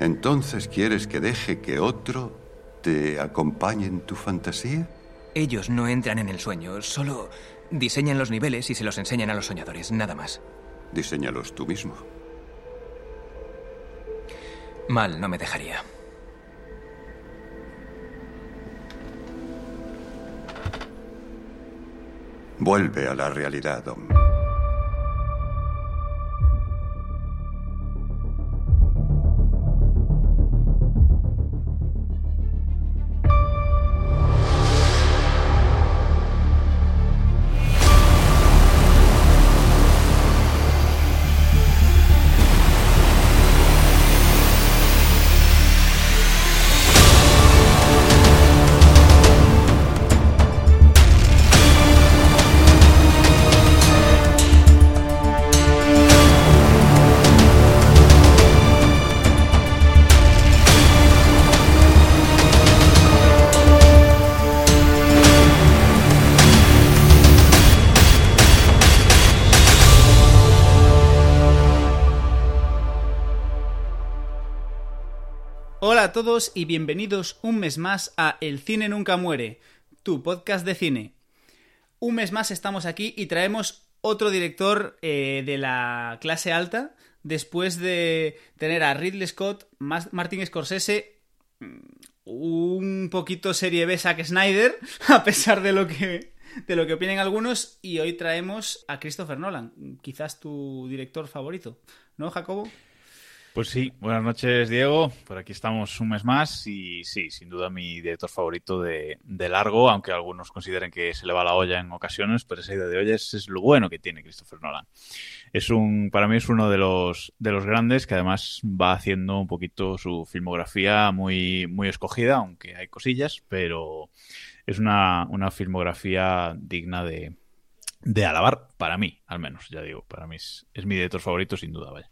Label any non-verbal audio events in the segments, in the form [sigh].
¿Entonces quieres que deje que otro te acompañe en tu fantasía? Ellos no entran en el sueño, solo diseñan los niveles y se los enseñan a los soñadores, nada más. Diseñalos tú mismo. Mal no me dejaría. Vuelve a la realidad, Dom. Y bienvenidos un mes más a El Cine Nunca Muere, tu podcast de cine. Un mes más estamos aquí y traemos otro director eh, de la clase alta después de tener a Ridley Scott, Martin Scorsese, mm, un poquito serie B Zack Snyder, [laughs] a pesar de lo que de lo que opinen algunos y hoy traemos a Christopher Nolan, quizás tu director favorito, ¿no, Jacobo? Pues sí, buenas noches Diego, por aquí estamos un mes más y sí, sin duda mi director favorito de, largo, aunque algunos consideren que se le va la olla en ocasiones, pero esa idea de olla es, lo bueno que tiene Christopher Nolan. Es un, para mí es uno de los, de los grandes que además va haciendo un poquito su filmografía muy, muy escogida, aunque hay cosillas, pero es una, una filmografía digna de, de alabar, para mí, al menos, ya digo, para mí es, es mi director favorito sin duda, vaya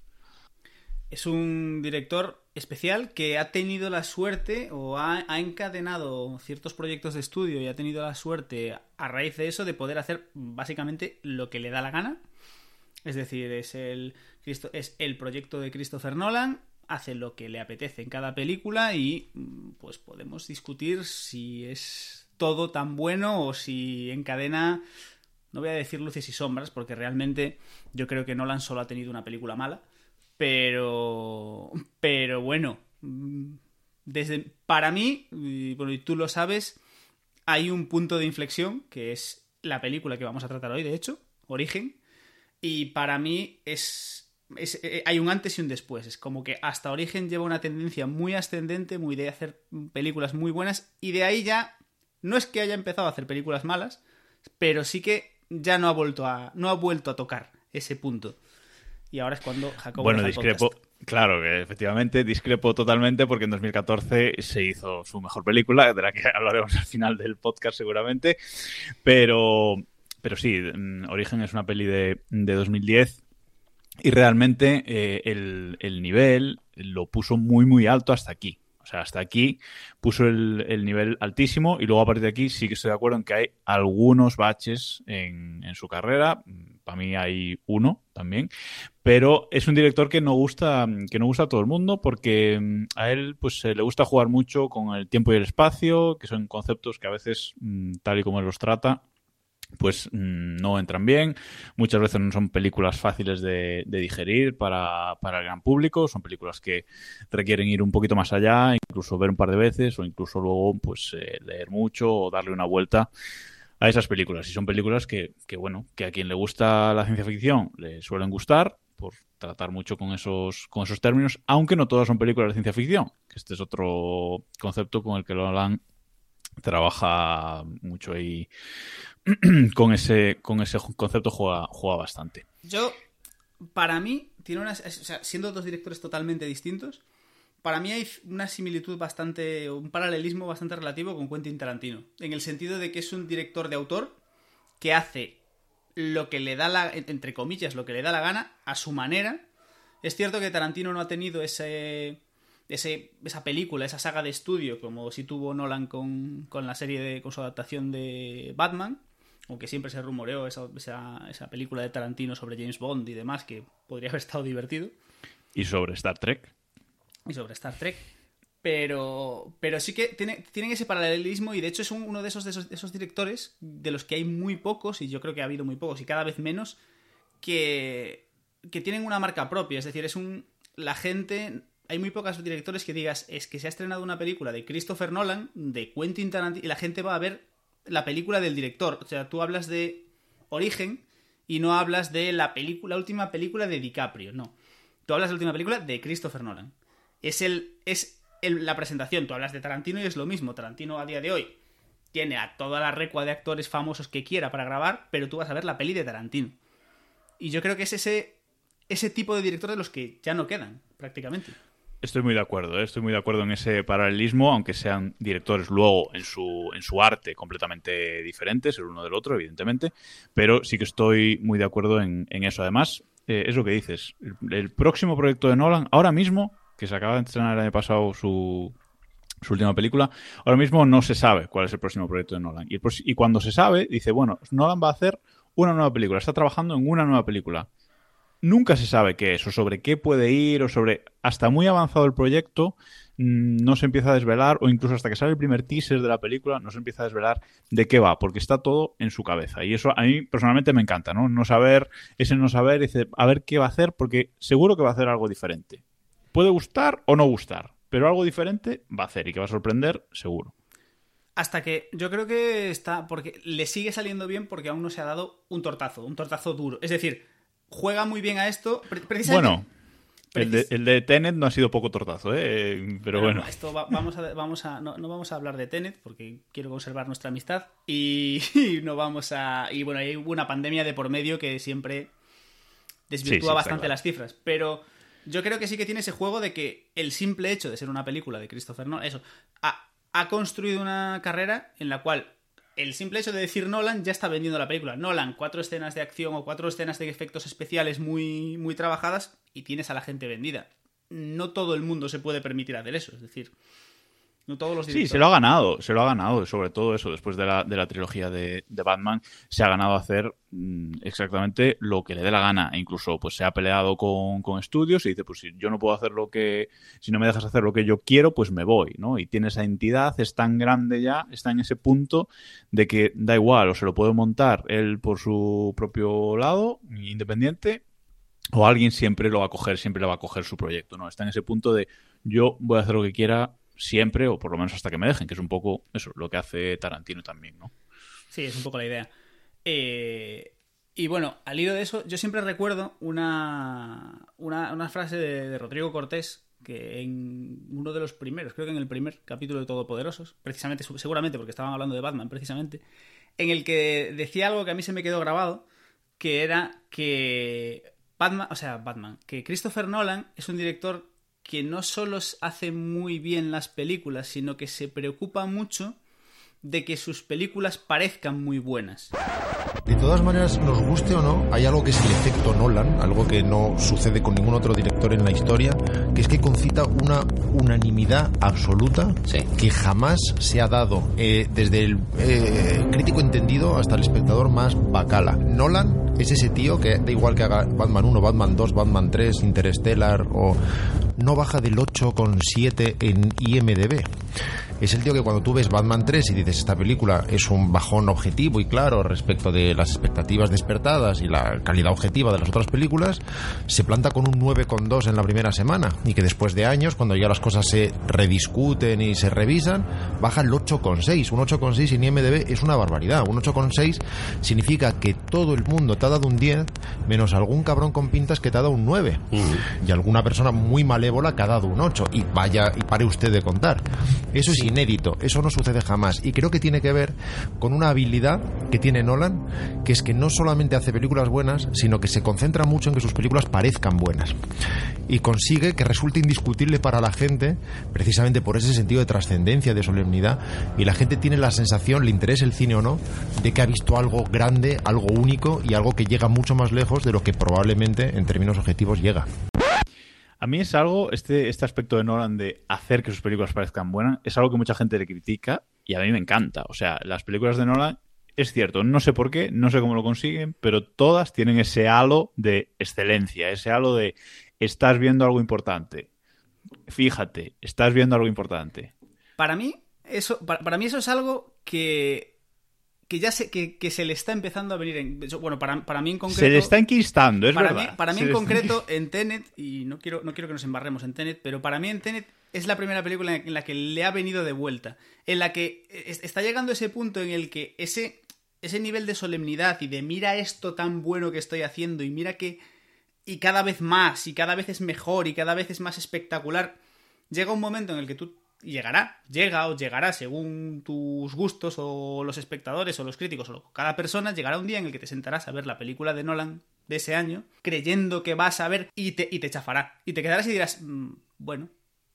es un director especial que ha tenido la suerte o ha, encadenado ciertos proyectos de estudio y ha tenido la suerte a raíz de eso de poder hacer básicamente lo que le da la gana. Es decir, es el, es el proyecto de Christopher Nolan, hace lo que le apetece en cada película y pues podemos discutir si es todo tan bueno o si encadena, no voy a decir luces y sombras, porque realmente yo creo que Nolan solo ha tenido una película mala pero, pero bueno, desde, para mí, y, bueno, y tú lo sabes, hay un punto de inflexión que es la película que vamos a tratar hoy, de hecho, Origen, y para mí es, es, eh, hay un antes y un después. Es como que hasta Origen lleva una tendencia muy ascendente, muy de hacer películas muy buenas, y de ahí ya no es que haya empezado a hacer películas malas, pero sí que ya no ha vuelto a, no ha vuelto a tocar ese punto. Y ahora es cuando Jacobo. Bueno, discrepo. Claro, que efectivamente discrepo totalmente porque en 2014 se hizo su mejor película, de la que [laughs] hablaremos al final del podcast seguramente. Pero, pero sí, mm, Origen es una peli de, de 2010 y realmente eh, el, el nivel lo puso muy, muy alto hasta aquí. O sea, hasta aquí puso el, nivel altísimo y luego a partir de aquí sí que estoy de acuerdo en que hay algunos baches en, su carrera. Para mí hay uno también. Pero es un director que no gusta, que no gusta a todo el mundo porque mm, a él pues le gusta jugar mucho con el tiempo y el espacio, que son conceptos que a veces, mm, tal y como él los trata, pues mm, no entran bien. Muchas veces no son películas fáciles de, digerir para, el gran público. Son películas que requieren ir un poquito más allá, incluso ver un par de veces o incluso luego pues eh, leer mucho o darle una vuelta a esas películas. Y son películas que, que, bueno, que a quien le gusta la ciencia ficción le suelen gustar por tratar mucho con esos, con esos términos, aunque no todas son películas de ciencia ficción, este es otro concepto con el que Nolan trabaja mucho ahí [clears throat] con ese, con ese concepto juega, juega bastante. Yo, para mí, tiene una, siendo dos directores totalmente distintos, para mí hay una similitud bastante, un paralelismo bastante relativo con Quentin Tarantino, en el sentido de que es un director de autor que hace lo que le da la, entre comillas, lo que le da la gana, a su manera. Es cierto que Tarantino no ha tenido ese, ese esa película, esa saga de estudio, como si tuvo Nolan con, con la serie de, con su adaptación de Batman, aunque siempre se rumoreó esa, esa, película de Tarantino sobre James Bond y demás, que podría haber estado divertido. ¿Y sobre Star Trek? y sobre Star Trek. Pero, pero sí que tiene, tienen ese paralelismo y de hecho es uno de esos, de esos, de esos directores de los que hay muy pocos, y yo creo que ha habido muy pocos y cada vez menos, que, que tienen una marca propia. Es decir, es un. La gente. Hay muy pocos directores que digas, es que se ha estrenado una película de Christopher Nolan, de Quentin Tarantino, y la gente va a ver la película del director. O sea, tú hablas de Origen y no hablas de la película, la última película de DiCaprio, no. Tú hablas de la última película de Christopher Nolan. Es el. es la presentación. Tú hablas de Tarantino y es lo mismo. Tarantino a día de hoy tiene a toda la recua de actores famosos que quiera para grabar, pero tú vas a ver la peli de Tarantino. Y yo creo que es ese, ese tipo de director de los que ya no quedan, prácticamente. Estoy muy de acuerdo, ¿eh? estoy muy de acuerdo en ese paralelismo, aunque sean directores luego en su, en su arte completamente diferentes el uno del otro, evidentemente, pero sí que estoy muy de acuerdo en, eso. Además, eh, es lo que dices, el, próximo proyecto de Nolan, ahora mismo, que se acaba de estrenar el año pasado su, su última película, ahora mismo no se sabe cuál es el próximo proyecto de Nolan. Y cuando se sabe, dice, bueno, Nolan va a hacer una nueva película, está trabajando en una nueva película nunca se sabe qué es o sobre qué puede ir o sobre hasta muy avanzado el proyecto mm, no se empieza a desvelar o incluso hasta que sale el primer teaser de la película no se empieza a desvelar de qué va porque está todo en su cabeza. Y eso a mí personalmente me encanta no no saber ese no saber a ver qué va a hacer porque seguro que va a hacer algo diferente. Puede gustar o no gustar pero algo diferente va a hacer y que va a sorprender seguro. Hasta que yo creo que está porque le sigue saliendo bien porque aún no se ha dado un tortazo un tortazo duro. Es decir juega muy bien a esto. Bueno. El de, el Tenet no ha sido poco tortazo, ¿eh? pero bueno. esto vamos a, vamos a, no, vamos a hablar de Tenet porque quiero conservar nuestra amistad [laughs] y, no vamos a... Y bueno, hay una pandemia de por medio que siempre desvirtúa bastante las cifras, pero yo creo que sí que tiene ese juego de que el simple hecho de ser una película de Christopher Nolan, eso, ha construido una carrera en la cual el simple hecho de decir Nolan ya está vendiendo la película. Nolan, cuatro escenas de acción o cuatro escenas de efectos especiales muy, muy trabajadas y tienes a la gente vendida. No todo el mundo se puede permitir hacer eso, es decir, Sí, se lo ha ganado, se lo ha ganado, sobre todo eso, después de la, de la trilogía de, Batman, se ha ganado hacer mm, exactamente lo que le dé la gana. E incluso pues se ha peleado con, estudios y dice, pues si yo no puedo hacer lo que, si no me dejas hacer lo que yo quiero, pues me voy, ¿no? Y tiene esa entidad, es tan grande ya, está en ese punto de que da igual, o se lo puede montar él por su propio lado, independiente, o alguien siempre lo va a coger, siempre le va a coger su proyecto, ¿no? Está en ese punto de yo voy a hacer lo que quiera siempre, o por lo menos hasta que me dejen, que es un poco eso, lo que hace Tarantino también, ¿no? Sí, es un poco la idea. Eh, y bueno, al hilo de eso, yo siempre recuerdo una, una, frase de, Rodrigo Cortés, que en uno de los primeros, creo que en el primer capítulo de Todopoderosos, precisamente, seguramente porque estaban hablando de Batman, precisamente, en el que decía algo que a mí se me quedó grabado, que era que Batman, o sea, Batman, que Christopher Nolan es un director que no solo hace muy bien las películas, sino que se preocupa mucho de que sus películas parezcan muy buenas. De todas maneras, nos guste o no, hay algo que es el efecto Nolan, algo que no sucede con ningún otro director en la historia, que es que concita una unanimidad absoluta que jamás se ha dado eh, desde el eh, crítico entendido hasta el espectador más bacala. Nolan es ese tío que da igual que haga Batman 1, Batman 2, Batman 3, Interstellar o no baja del 8,7 en IMDB es el tío que cuando tú ves Batman 3 y dices esta película es un bajón objetivo y claro respecto de las expectativas despertadas y la calidad objetiva de las otras películas, se planta con un 9,2 en la primera semana y que después de años, cuando ya las cosas se rediscuten y se revisan, baja el 8,6. Un 8,6 en IMDB es una barbaridad. Un 8,6 significa que todo el mundo te ha dado un 10 menos algún cabrón con pintas que te ha dado un 9 y alguna persona muy malévola que ha dado un 8 y vaya y pare usted de contar. Eso es inédito, eso no sucede jamás. Y creo que tiene que ver con una habilidad que tiene Nolan, que es que no solamente hace películas buenas, sino que se concentra mucho en que sus películas parezcan buenas. Y consigue que resulte indiscutible para la gente, precisamente por ese sentido de trascendencia, de solemnidad, y la gente tiene la sensación, le interese el cine o no, de que ha visto algo grande, algo único y algo que llega mucho más lejos de lo que probablemente en términos objetivos llega. A mí es algo, este, este aspecto de Nolan de hacer que sus películas parezcan buenas, es algo que mucha gente le critica y a mí me encanta. O sea, las películas de Nolan, es cierto, no sé por qué, no sé cómo lo consiguen, pero todas tienen ese halo de excelencia, ese halo de estás viendo algo importante. fíjate, estás viendo algo importante. Para mí, eso, para, para mí eso es algo que que ya se, que, que, se le está empezando a venir en. Bueno, para, para mí en concreto. Se le está enquistando, es para verdad. Mí, para mí se en concreto, en Tenet, y no quiero, no quiero que nos embarremos en Tenet, pero para mí en Tenet es la primera película en la que le ha venido de vuelta. En la que está llegando ese punto en el que ese, ese nivel de solemnidad y de mira esto tan bueno que estoy haciendo y mira que. Y cada vez más, y cada vez es mejor, y cada vez es más espectacular. Llega un momento en el que tú llegará, llega o llegará según tus gustos o los espectadores o los críticos o cada persona, llegará un día en el que te sentarás a ver la película de Nolan de ese año, creyendo que vas a ver y te, y te chafará. Y te quedarás y dirás, mmm, bueno,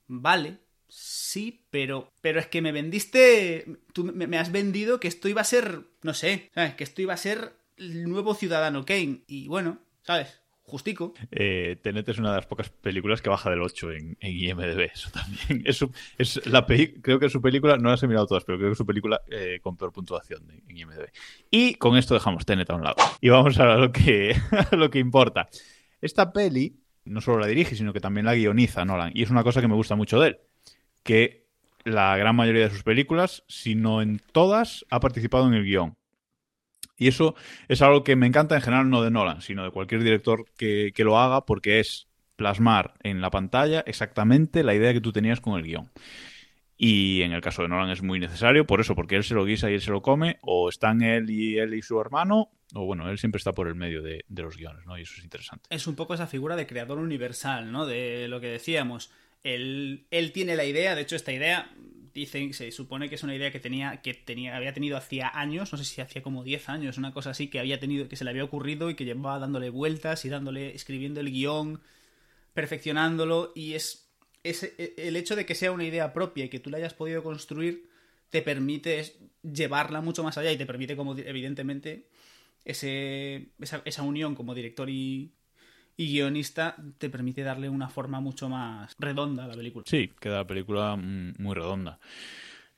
vale, sí, pero, pero es que me vendiste, tú me, me, has vendido que esto iba a ser, no sé, ¿sabes? Que esto iba a ser el nuevo Ciudadano Kane. Y bueno, ¿sabes? Justico. Eh, Tenet es una de las pocas películas que baja del 8 en, IMDB. Eso también. [laughs] Es, su, es la creo que su película, no las he mirado todas, pero creo que es su película eh, con peor puntuación en IMDB. Y con esto dejamos Tenet a un lado. Y vamos a lo que, [laughs] lo que importa. Esta peli no solo la dirige, sino que también la guioniza Nolan. Y es una cosa que me gusta mucho de él. Que la gran mayoría de sus películas, si no en todas, ha participado en el guion. Y eso es algo que me encanta en general, no de Nolan, sino de cualquier director que, que, lo haga, porque es plasmar en la pantalla exactamente la idea que tú tenías con el guion. Y en el caso de Nolan es muy necesario, por eso, porque él se lo guisa y él se lo come, o están él y él y su hermano, o bueno, él siempre está por el medio de, de los guiones, ¿no? Y eso es interesante. Es un poco esa figura de creador universal, ¿no? De lo que decíamos. Él, él tiene la idea, de hecho, esta idea dicen, se supone que es una idea que tenía, que tenía, había tenido hacía años, no sé si hacía como 10 años, una cosa así que había tenido, que se le había ocurrido y que llevaba dándole vueltas y dándole, escribiendo el guion, perfeccionándolo, y es, es el hecho de que sea una idea propia y que tú la hayas podido construir, te permite llevarla mucho más allá y te permite, como evidentemente, ese, esa, esa unión como director y, y guionista te permite darle una forma mucho más redonda a la película. Sí, queda la película muy redonda.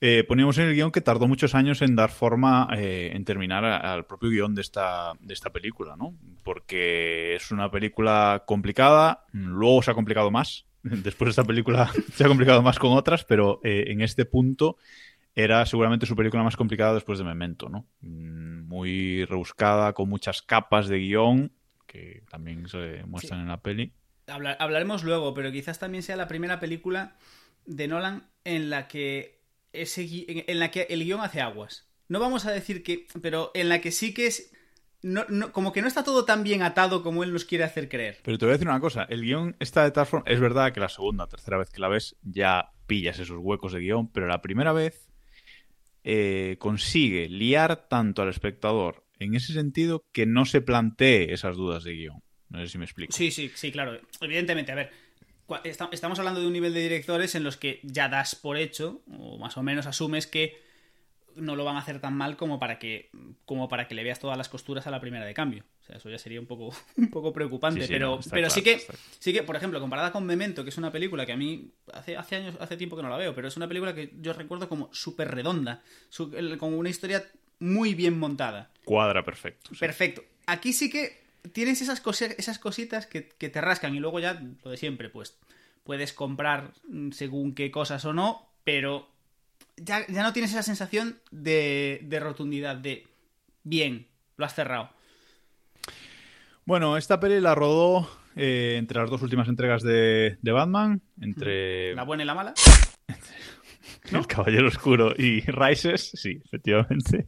Eh, poníamos en el guion que tardó muchos años en dar forma, eh, en terminar al propio guion de esta, de esta película, ¿no? Porque es una película complicada, luego se ha complicado más. [laughs] Después de esta película [laughs] se ha complicado más con otras, pero eh, en este punto era seguramente su película más complicada después de Memento, ¿no? Muy rebuscada, con muchas capas de guion, que también se muestran sí. en la peli. Hablar, hablaremos luego, pero quizás también sea la primera película de Nolan en la que ese en la que el guion hace aguas. No vamos a decir que, pero en la que sí que es no, no, como que no está todo tan bien atado como él nos quiere hacer creer. Pero te voy a decir una cosa, el guion está de tal forma, es verdad que la segunda, tercera vez que la ves ya pillas esos huecos de guion, pero la primera vez eh, consigue liar tanto al espectador en ese sentido que no se plantee esas dudas de guion. No sé si me explico. Sí, sí, sí, claro. Evidentemente, a ver, estamos hablando de un nivel de directores en los que ya das por hecho, o más o menos asumes que no lo van a hacer tan mal como para que, como para que le veas todas las costuras a la primera de cambio. O sea, eso ya sería un poco, [laughs] un poco preocupante. Sí, sí, pero, no, pero claro, sí que, sí que, por ejemplo, comparada con Memento, que es una película que a mí hace, hace años, hace tiempo que no la veo, pero es una película que yo recuerdo como súper redonda, su, como una historia muy bien montada. Cuadra perfecto. Sí. Perfecto. Aquí sí que tienes esas, cosas, esas cositas que, que, te rascan y luego ya lo de siempre, pues puedes comprar según qué cosas o no, pero ya, ya no tienes esa sensación de, de, rotundidad, de bien, lo has cerrado. Bueno, esta peli la rodó eh, entre las dos últimas entregas de, de, Batman, entre... ¿La buena y la mala? [laughs] ¿No? El Caballero Oscuro y Rises, sí, efectivamente.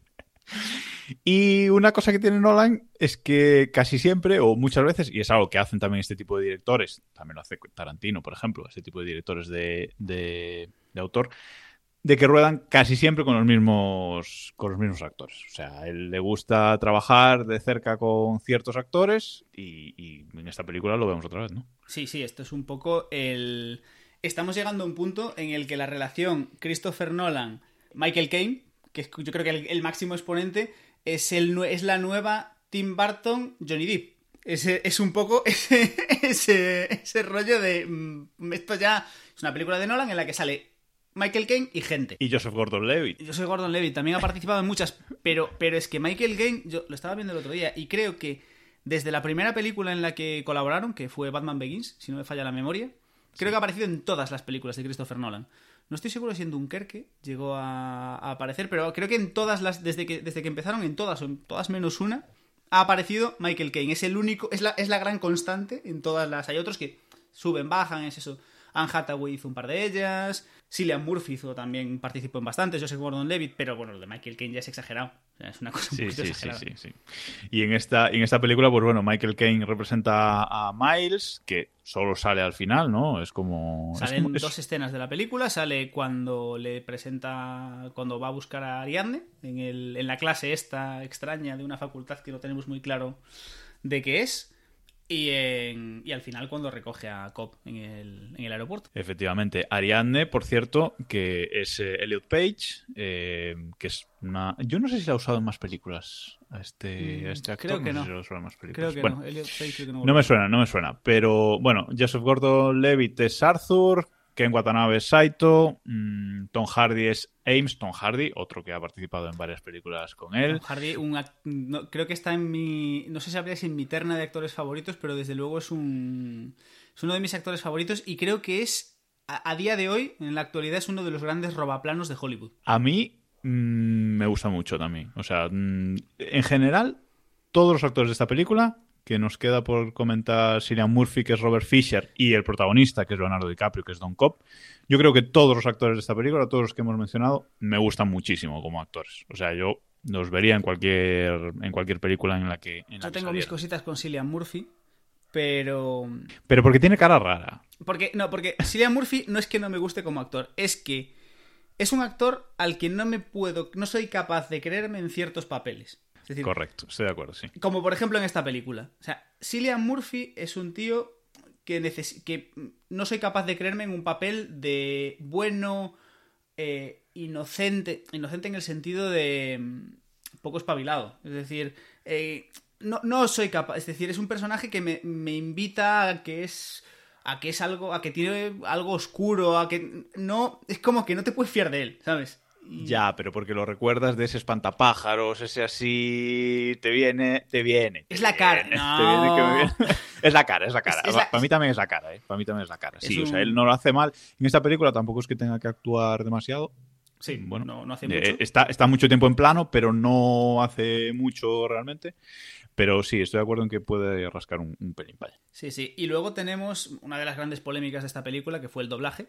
Y una cosa que tiene Nolan es que casi siempre, o muchas veces, y es algo que hacen también este tipo de directores, también lo hace Tarantino, por ejemplo, este tipo de directores de, de, autor, de que ruedan casi siempre con los mismos con los mismos actores. O sea, él le gusta trabajar de cerca con ciertos actores y, y, en esta película lo vemos otra vez, ¿no? Sí, sí, esto es un poco el... Estamos llegando a un punto en el que la relación Christopher Nolan-Michael Caine, que es yo creo que el, el máximo exponente, es, el, es la nueva Tim Burton Johnny Depp. Ese, es un poco [laughs] ese, ese, ese rollo de... mm, Esto ya es una película de Nolan en la que sale Michael Caine y gente. Y Joseph Gordon-Levitt. Joseph Gordon-Levitt también ha participado en muchas, pero, pero es que Michael Caine, yo lo estaba viendo el otro día y creo que desde la primera película en la que colaboraron, que fue Batman Begins, si no me falla la memoria, Creo que ha aparecido en todas las películas de Christopher Nolan. No estoy seguro si en Dunkerque llegó a, aparecer, pero creo que en todas las, desde que, desde que empezaron, en todas, o en todas menos una, ha aparecido Michael Caine. Es el único, es la, es la gran constante en todas las. Hay otros que suben, bajan, es eso. Anne Hathaway hizo un par de ellas. Cillian Murphy hizo también, participó en bastantes. Joseph Gordon-Levitt, pero bueno, lo de Michael Caine ya es exagerado. Es una cosa un Sí, sí, sí, exagerada. sí, sí. Y en esta, en esta película, pues bueno, Michael Caine representa a Miles, que solo sale al final, ¿no? Es como... es Salen como- es- dos escenas de la película. Sale cuando le presenta, cuando va a buscar a Ariadne en, el, en la clase esta extraña de una facultad que no tenemos muy claro de qué es. Y, en- y al final cuando recoge a Cobb en el, en el aeropuerto. Efectivamente. Ariadne, por cierto, que es eh, Elliot Page, eh, que es una... Yo no sé si la ha usado en más películas a este, a este actor. creo que no. no. sé si más películas. Creo que Bueno, no. Elliot Page creo que no No me suena, no me suena. Pero bueno, Joseph Gordon-Levitt es Arthur, Ken Watanabe es Saito, mm, Tom Hardy es Ames, Tom Hardy, otro que ha participado en varias películas con él. Tom Hardy, un no, creo que está en mi. No sé si habría en mi terna de actores favoritos, pero desde luego es un. Es uno de mis actores favoritos y creo que es. A, a día de hoy, en la actualidad, es uno de los grandes robaplanos de Hollywood. A mí mm, me gusta mucho también. O sea, mm, en general, todos los actores de esta película, que nos queda por comentar Cillian Murphy, que es Robert Fisher, y el protagonista, que es Leonardo DiCaprio, que es Don Cobb, yo creo que todos los actores de esta película, todos los que hemos mencionado, me gustan muchísimo como actores. O sea, yo los vería en cualquier, en cualquier película en la que, en la Yo que tengo mis cositas con Cillian Murphy, pero. Pero porque tiene cara rara. Porque, no, porque Cillian Murphy no es que no me guste como actor, es que es un actor al que no me puedo. No soy capaz de creerme en ciertos papeles. Es decir, Correcto, estoy de acuerdo, sí. Como por ejemplo en esta película. O sea, Cillian Murphy es un tío que, neces- que no soy capaz de creerme en un papel de bueno, eh, inocente. Inocente en el sentido de mm, poco espabilado. Es decir, eh, no, no soy capaz. Es decir, es un personaje que me, me invita a que es. a que es algo. a que tiene algo oscuro, a que. No. Es como que no te puedes fiar de él, ¿sabes? Y- Ya, pero porque lo recuerdas de ese espantapájaros, ese así, te viene, te viene. te Es la cara. viene, No. te viene que me viene. [laughs] Es la cara, es la cara. Es- es la- Para mí también es la cara, ¿eh? Para mí también es la cara. Sí, o sea, él no lo hace mal. En esta película tampoco es que tenga que actuar demasiado. Sí, Bueno, no, no hace Eh, mucho. está, está mucho tiempo en plano, pero no hace mucho realmente. Pero sí, estoy de acuerdo en que puede rascar un, un pelín. Vale. Sí, sí. Y luego tenemos una de las grandes polémicas de esta película, que fue el doblaje.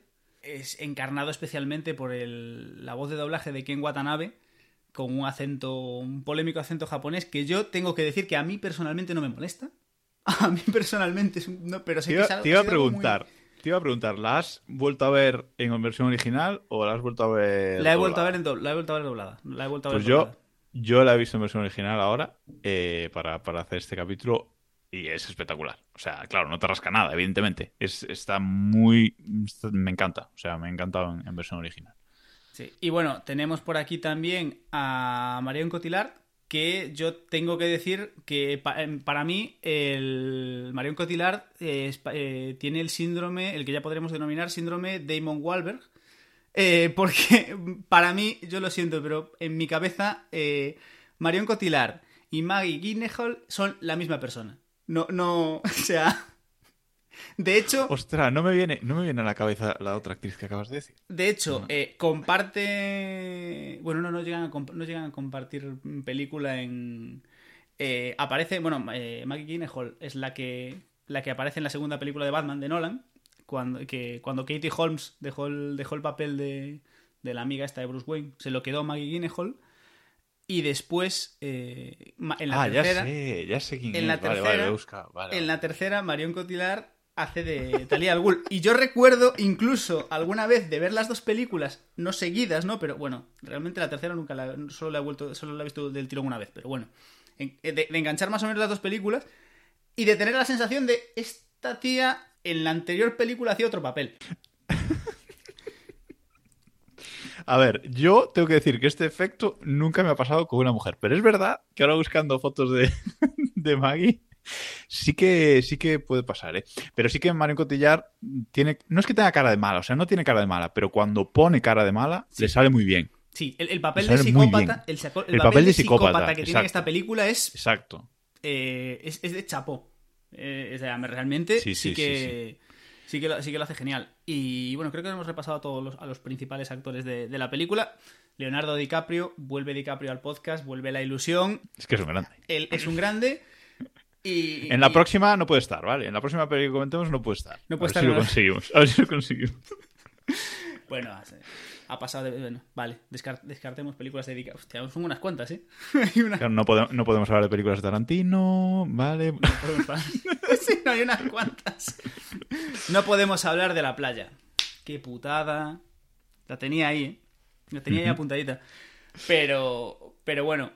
Es encarnado especialmente por el- la voz de doblaje de Ken Watanabe, con un acento, un polémico acento japonés, que yo tengo que decir que a mí personalmente no me molesta. [laughs] A mí personalmente es un... no, pero sé Te que iba, es algo- te iba a muy- preguntar. Te iba a preguntar, ¿la has vuelto a ver en versión original o la has vuelto a ver? La he vuelto a ver en do- la he vuelto a ver doblada. La he vuelto a ver Pues yo, yo la he visto en versión original ahora eh, para, para hacer este capítulo y es espectacular. O sea, claro, no te rasca nada, evidentemente. Es, está muy... Me encanta. O sea, me ha encantado en, versión original. Sí. Y bueno, tenemos por aquí también a Marion Cotillard, que yo tengo que decir que em, para mí el Marion Cotillard eh, eh, tiene el síndrome, el que ya podremos denominar síndrome Damon Wahlberg, eh, [laughs] porque para mí, yo lo siento, pero en mi cabeza eh, Marion Cotillard y Maggie Gyllenhaal son la misma persona. No, no, [laughs] o sea... De hecho, Ostras, no me viene, no me viene a la cabeza la otra actriz que acabas de decir. de hecho, eh, comparte. Bueno, no, no llegan a, comp- no llegan a compartir película en. eh, aparece. Bueno, eh, Maggie Gyllenhaal es la que, la que aparece en la segunda película de Batman de Nolan. Cuando, que, cuando Katie Holmes dejó el, dejó el papel de, de la amiga esta de Bruce Wayne, se lo quedó Maggie Gyllenhaal. Y después, eh, en la ah, ya tercera. sé, ya sé quién en es. la vale, vale, tercera-. Vale, En vale. la tercera, Marion Cotillard hace de Talia al Ghul. Y yo recuerdo incluso alguna vez de ver las dos películas, no seguidas, ¿no? Pero bueno, realmente la tercera nunca la, solo la he vuelto, solo la he visto del tirón una vez, pero bueno. En- De, de enganchar más o menos las dos películas y de tener la sensación de esta tía en la anterior película hacía otro papel. A ver, yo tengo que decir que este efecto nunca me ha pasado con una mujer, pero es verdad que ahora buscando fotos de, [laughs] de Maggie, sí que, sí que puede pasar, ¿eh? Pero sí que Marion Cotillard tiene, no es que tenga cara de mala, o sea, no tiene cara de mala, pero cuando pone cara de mala, le sale muy bien. Sí, el, el papel de psicópata, el, saco- el El papel, papel de psicópata, psicópata que tiene en exacto. esta película es Exacto. eh, es, es de chapó. Eh, o sea, me- realmente sí, Sí, sí, que. Sí que, lo, sí que lo hace genial. Y bueno, creo que hemos repasado a todos los, a los principales actores de, de la película. Leonardo DiCaprio, vuelve DiCaprio al podcast, vuelve la ilusión. Es que es un grande. Él es un grande. Y, [laughs] En la y- próxima no puede estar, ¿vale? En la próxima peli que comentemos no puede estar. No puede a estar, ver si lo ¿no? conseguimos. A ver si lo conseguimos. [laughs] Bueno, ha- pasado de. Bueno, vale, descar- descartemos películas de DiCaprio. Hostia, son unas cuantas, ¿eh? [laughs] Hay una- Claro, no, podemos, no podemos hablar de películas de Tarantino, ¿vale? [laughs] [laughs] sí, no hay unas cuantas. No podemos hablar de la playa. Qué putada. La tenía ahí, ¿eh? La tenía ahí apuntadita. Pero, pero bueno.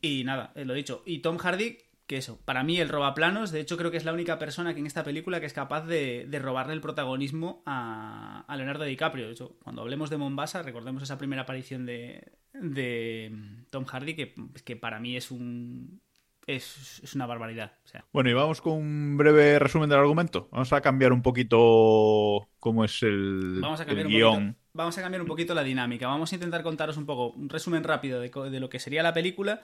Y nada, eh, lo dicho. Y Tom Hardy, que eso, para mí el robaplanos, de hecho creo que es la única persona que en esta película que es capaz de, de robarle el protagonismo a, a Leonardo DiCaprio. De hecho, cuando hablemos de Mombasa, recordemos esa primera aparición de, de Tom Hardy, que, que para mí es un... Es, es una barbaridad. O sea, Bueno, y vamos con un breve resumen del argumento. Vamos a cambiar un poquito cómo es el, Vamos a el cambiar un guion. poquito, vamos a cambiar un poquito la dinámica. Vamos a intentar contaros un poco un resumen rápido de, de lo que sería la película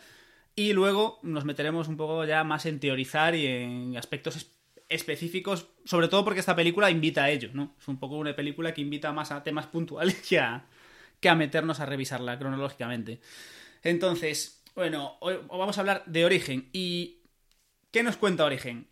y luego nos meteremos un poco ya más en teorizar y en aspectos es- específicos, sobre todo porque esta película invita a ello, ¿no? Es un poco una película que invita más a temas puntuales que a, que a meternos a revisarla cronológicamente. Entonces, bueno, hoy vamos a hablar de Origen. ¿Y qué nos cuenta Origen?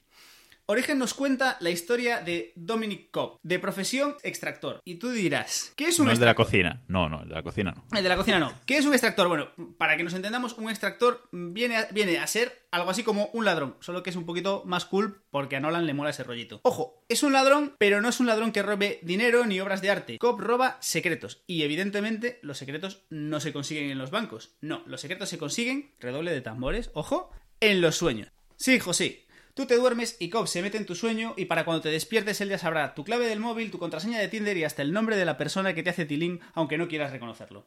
Origen nos cuenta la historia de Dominic Cobb, de profesión extractor. Y tú dirás, ¿qué es un No el de la extractor? cocina. No, no, el de la cocina no. El de la cocina no. ¿Qué es un extractor? Bueno, para que nos entendamos, un extractor viene a, viene a ser algo así como un ladrón, solo que es un poquito más cool porque a Nolan le mola ese rollito. Ojo, es un ladrón, pero no es un ladrón que robe dinero ni obras de arte. Cobb roba secretos y evidentemente los secretos no se consiguen en los bancos. No, los secretos se consiguen, redoble de tambores, ojo, en los sueños. Sí, José, Tú te duermes y Cobb se mete en tu sueño y para cuando te despiertes él ya sabrá tu clave del móvil, tu contraseña de Tinder y hasta el nombre de la persona que te hace tilín aunque no quieras reconocerlo.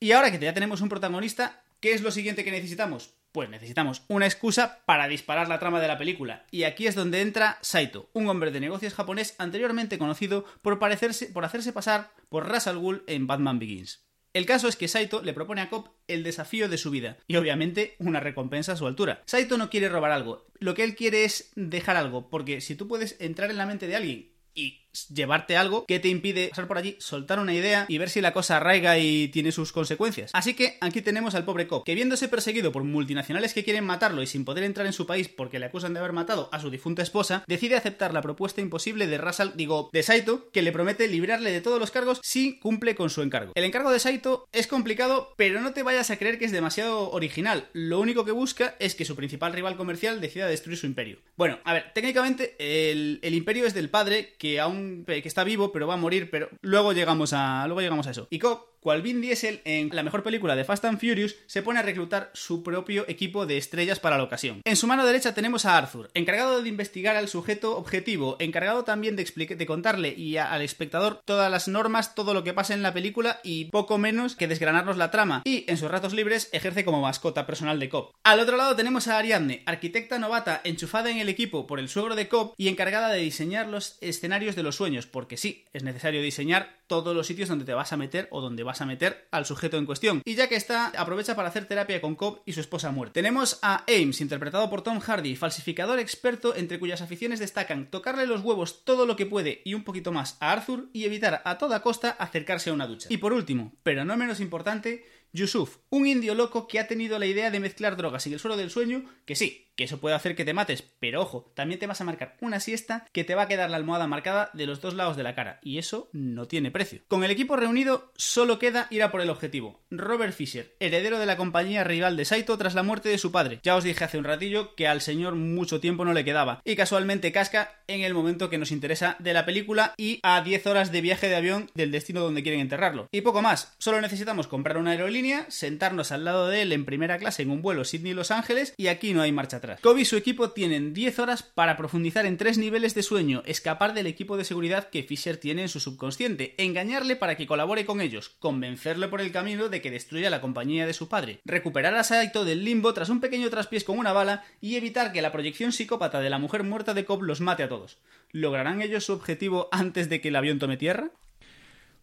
Y ahora que ya tenemos un protagonista, ¿qué es lo siguiente que necesitamos? Pues necesitamos una excusa para disparar la trama de la película. Y aquí es donde entra Saito, un hombre de negocios japonés anteriormente conocido por, parecerse, por hacerse pasar por Ras al en Batman Begins. El caso es que Saito le propone a Cobb el desafío de su vida y obviamente una recompensa a su altura. Saito no quiere robar algo, lo que él quiere es dejar algo, porque si tú puedes entrar en la mente de alguien y llevarte algo, ¿qué te impide pasar por allí, soltar una idea y ver si la cosa arraiga y tiene sus consecuencias? Así que aquí tenemos al pobre Cobb, que viéndose perseguido por multinacionales que quieren matarlo y sin poder entrar en su país porque le acusan de haber matado a su difunta esposa, decide aceptar la propuesta imposible de Rasal, digo, de Saito, que le promete librarle de todos los cargos si cumple con su encargo. El encargo de Saito es complicado, pero no te vayas a creer que es demasiado original. Lo único que busca es que su principal rival comercial decida destruir su imperio. Bueno, a ver, técnicamente el, el imperio es del padre, que aún que está vivo, pero va a morir, pero luego llegamos a luego llegamos a eso. Y Cobb, cual Vin Diesel en la mejor película de Fast and Furious, se pone a reclutar su propio equipo de estrellas para la ocasión. En su mano derecha tenemos a Arthur, encargado de investigar al sujeto objetivo, encargado también de, de contarle y al espectador todas las normas, todo lo que pasa en la película y poco menos que desgranarnos la trama. Y en sus ratos libres ejerce como mascota personal de Cobb. Al otro lado tenemos a Ariadne, arquitecta novata enchufada en el equipo por el suegro de Cobb y encargada de diseñar los escenarios de los sueños, porque sí, es necesario diseñar todos los sitios donde te vas a meter o donde vas a meter al sujeto en cuestión. Y ya que está, aprovecha para hacer terapia con Cobb y su esposa muerta. Tenemos a Ames, interpretado por Tom Hardy, falsificador experto entre cuyas aficiones destacan tocarle los huevos todo lo que puede y un poquito más a Arthur y evitar a toda costa acercarse a una ducha. Y por último, pero no menos importante, Yusuf, un indio loco que ha tenido la idea de mezclar drogas y el suelo del sueño, que sí, que eso puede hacer que te mates, pero ojo, también te vas a marcar una siesta que te va a quedar la almohada marcada de los dos lados de la cara, y eso no tiene precio. Con el equipo reunido, solo queda ir a por el objetivo. Robert Fisher, heredero de la compañía rival de Saito tras la muerte de su padre. Ya os dije hace un ratillo que al señor mucho tiempo no le quedaba, y casualmente casca en el momento que nos interesa de la película y a 10 horas de viaje de avión del destino donde quieren enterrarlo. Y poco más, solo necesitamos comprar una aerolínea, sentarnos al lado de él en primera clase en un vuelo Sydney-Los Ángeles y aquí no hay marcha atrás. Kobe y su equipo tienen 10 horas para profundizar en tres niveles de sueño, escapar del equipo de seguridad que Fisher tiene en su subconsciente, engañarle para que colabore con ellos, convencerle por el camino de que destruya la compañía de su padre, recuperar a Saito del limbo tras un pequeño traspiés con una bala y evitar que la proyección psicópata de la mujer muerta de Cobb los mate a todos. ¿Lograrán ellos su objetivo antes de que el avión tome tierra?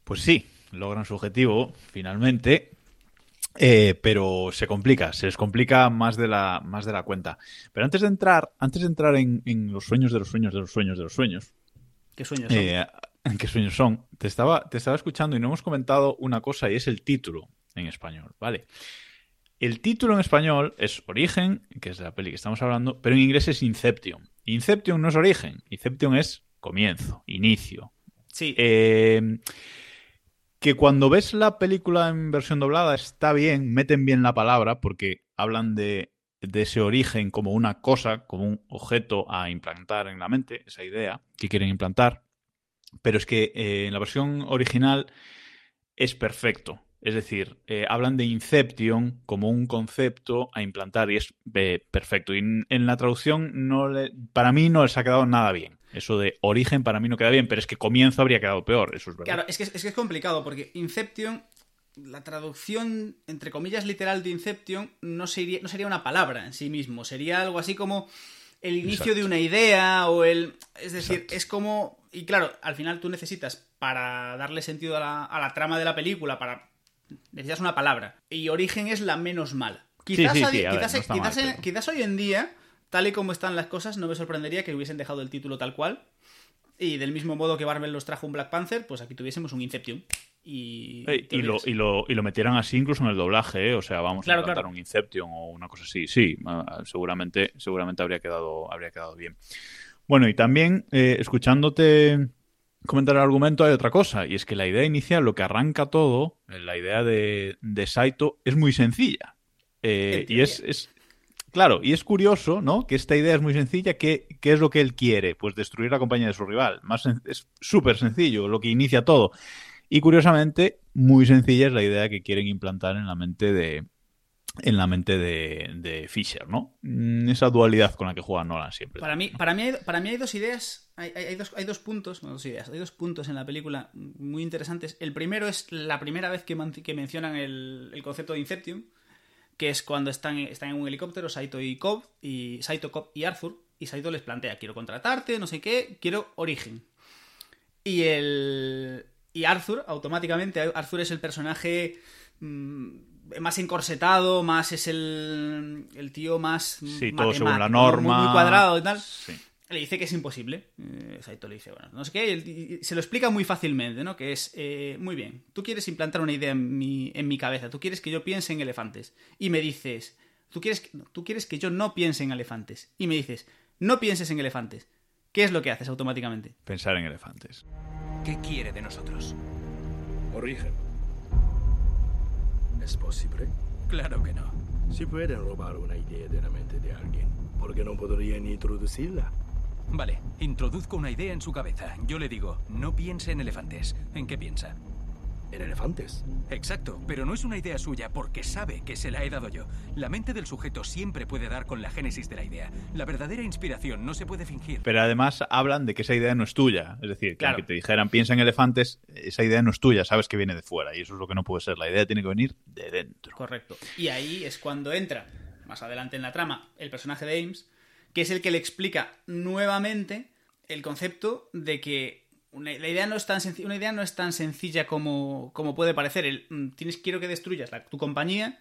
Pues sí, logran su objetivo, finalmente. Eh, pero se complica, se les complica más de la, más de la cuenta. Pero antes de entrar, antes de entrar en, en los sueños de los sueños de los sueños de los sueños, ¿Qué sueños son? Eh, [laughs] ¿Qué sueños son? Te estaba, te estaba escuchando y no hemos comentado una cosa y es el título en español, ¿vale? El título en español es Origen, que es de la peli que estamos hablando, pero en inglés es Inception. Inception no es origen, Inception es comienzo, inicio. Sí. Eh, que cuando ves la película en versión doblada está bien, meten bien la palabra porque hablan de, de ese origen como una cosa, como un objeto a implantar en la mente, esa idea que quieren implantar. Pero es que eh, en la versión original es perfecto. Es decir, eh, hablan de Inception como un concepto a implantar y es eh, perfecto. Y en, la traducción no le- para mí no les ha quedado nada bien. Eso de origen para mí no queda bien, pero es que comienzo habría quedado peor, eso es verdad. Claro, es que es, que es complicado porque Inception, la traducción, entre comillas, literal de Inception, no sería, no sería una palabra en sí mismo. Sería algo así como el inicio Exacto. de una idea o el... Es decir, Exacto. es como... Y claro, al final tú necesitas, para darle sentido a la, a la trama de la película, para... Necesitas una palabra. Y origen es la menos mala. Quizás, sí, a- sí, a ver, quizás, no está quizás, mal, en- pero- quizás hoy en día, tal y como están las cosas, no me sorprendería que hubiesen dejado el título tal cual. Y del mismo modo que Marvel nos trajo un Black Panther, pues aquí tuviésemos un Inception. Y, y, lo, y, lo, y lo metieran así incluso en el doblaje, ¿eh? o sea, vamos Claro, a claro. un Inception o una cosa así. Sí, seguramente, seguramente habría quedado, habría quedado bien. Bueno, y también eh, escuchándote comentar el argumento hay otra cosa, y es que la idea inicial, lo que arranca todo, la idea de, de Saito, es muy sencilla. Eh, y es, es- Claro, y es curioso, ¿no? Que esta idea es muy sencilla. ¿Qué, qué es lo que él quiere? Pues destruir la compañía de su rival. Más es súper sencillo, lo que inicia todo. Y curiosamente, muy sencilla es la idea que quieren implantar en la mente de en la mente de, de Fisher, ¿no? Mm, Esa dualidad con la que juega Nolan siempre. Para mí, para mí, hay, para mí hay dos ideas, hay, hay- dos, hay dos puntos, no dos ideas, hay dos puntos en la película muy interesantes. El primero es la primera vez que, que mencionan el, el concepto de Inception, que es cuando están, están en un helicóptero, Saito y Cobb, y Saito, Cobb y Arthur, y Saito les plantea, quiero contratarte, no sé qué, quiero origen. Y el... Y Arthur, automáticamente, Arthur es el personaje mm, más encorsetado, más es el, el tío más... Sí, todo según la norma. Muy, muy cuadrado y tal. Sí. Le dice que es imposible. Eh, Saito le dice, bueno, no sé qué, se lo explica muy fácilmente, ¿no? Que es, eh, muy bien, tú quieres implantar una idea en mi, en mi cabeza, tú quieres que yo piense en elefantes. Y me dices, tú quieres, que- tú quieres que yo no piense en elefantes. Y me dices, no pienses en elefantes. ¿Qué es lo que haces automáticamente? Pensar en elefantes. ¿Qué quiere de nosotros? Origen. ¿Es posible? Claro que no. Si pueden robar una idea de la mente de alguien, ¿por qué no podrían introducirla? Vale, introduzco una idea en su cabeza. Yo le digo, no piense en elefantes. ¿En qué piensa? ¿En elefantes? Exacto, pero no es una idea suya porque sabe que se la he dado yo. La mente del sujeto siempre puede dar con la génesis de la idea. La verdadera inspiración no se puede fingir. Pero además hablan de que esa idea no es tuya. Es decir, que Claro. aunque te dijeran piensa en elefantes, esa idea no es tuya, sabes que viene de fuera. Y eso es lo que no puede ser. La idea tiene que venir de dentro. Correcto. Y ahí es cuando entra, más adelante en la trama, el personaje de Ames, que es el que le explica nuevamente el concepto de que una, la idea no es tan sencilla, una idea no es tan sencilla como, como puede parecer. El, mm, tienes, quiero que destruyas la- tu compañía.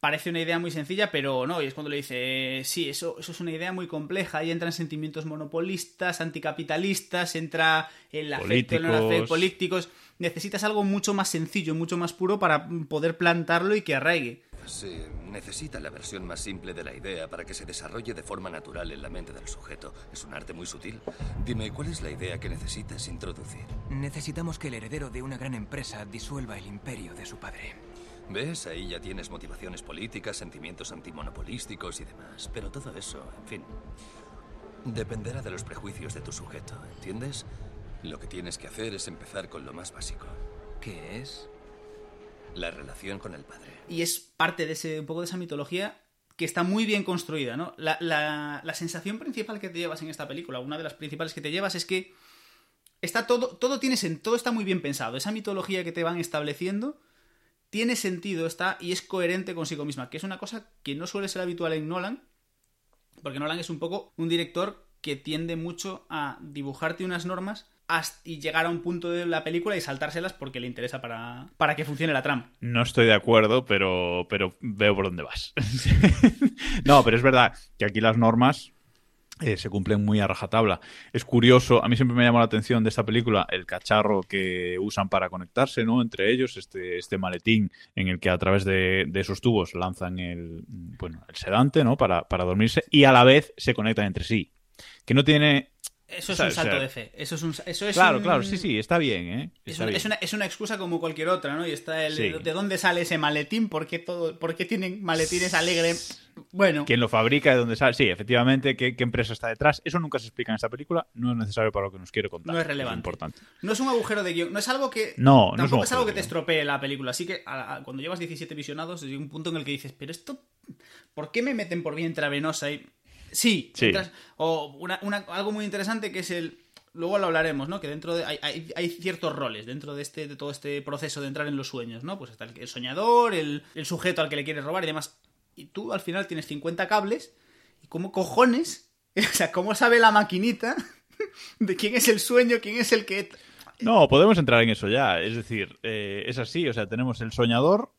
Parece una idea muy sencilla, pero no. Y es cuando le dice, eh, sí, eso, eso es una idea muy compleja. Ahí entran sentimientos monopolistas, anticapitalistas, entra el afecto, el no afecto, Políticos. Necesitas algo mucho más sencillo, mucho más puro para poder plantarlo y que arraigue. Sí, necesita la versión más simple de la idea para que se desarrolle de forma natural en la mente del sujeto. Es un arte muy sutil. Dime, ¿cuál es la idea que necesitas introducir? Necesitamos que el heredero de una gran empresa disuelva el imperio de su padre. ¿Ves? Ahí ya tienes motivaciones políticas, sentimientos antimonopolísticos y demás. Pero todo eso, en fin, dependerá de los prejuicios de tu sujeto, ¿entiendes? Lo que tienes que hacer es empezar con lo más básico, ¿Qué es? la relación con el padre. y es parte de ese un poco de esa mitología que está muy bien construida, ¿no? La, la- la sensación principal que te llevas en esta película, una de las principales que te llevas es que está todo, todo tiene todo está muy bien pensado. Esa mitología que te van estableciendo tiene sentido, está y es coherente consigo misma, que es una cosa que no suele ser habitual en Nolan, porque Nolan es un poco un director que tiende mucho a dibujarte unas normas y llegar a un punto de la película y saltárselas porque le interesa para, para que funcione la trama. No estoy de acuerdo, pero, pero veo por dónde vas. [laughs] no, pero es verdad que aquí las normas eh, se cumplen muy a rajatabla. Es curioso, a mí siempre me llamó la atención de esta película el cacharro que usan para conectarse, ¿no? Entre ellos, este, este maletín en el que a través de, de esos tubos lanzan el, bueno, el sedante, ¿no? Para, para dormirse y a la vez se conectan entre sí. Que no tiene Eso es un salto de fe. Eso es un. Eso es Claro, un- claro, sí, sí, está bien, ¿eh? Es Está una, bien. es, una, es una excusa como cualquier otra, ¿no? Y está el. Sí. ¿De dónde sale ese maletín? ¿Por qué, todo, ¿Por qué tienen maletines alegres? Bueno, ¿Quién lo fabrica? ¿De dónde sale? Sí, efectivamente, ¿qué, qué empresa está detrás? Eso nunca se explica en esta película, no es necesario para lo que nos quiere contar. No es relevante. importante. no es un agujero de guion. No es algo que. No, no es es, algo que te estropee la película. Así que a- a- cuando llevas 17 visionados, hay un punto en el que dices, pero esto. ¿Por qué me meten por vía intravenosa? Y... Sí, Sí. entras- o una- una- algo muy interesante que es el. Luego lo hablaremos, ¿no? Que dentro de. Hay, hay- hay ciertos roles dentro de este de todo este proceso de entrar en los sueños, ¿no? Pues está el, el soñador, el, el sujeto al que le quieres robar y demás. Y tú al final tienes 50 cables. ¿Y cómo cojones? [laughs] O sea, ¿cómo sabe la maquinita [laughs] de quién es el sueño, quién es el que. No, podemos entrar en eso ya. Es decir, eh, es así, o sea, tenemos el soñador,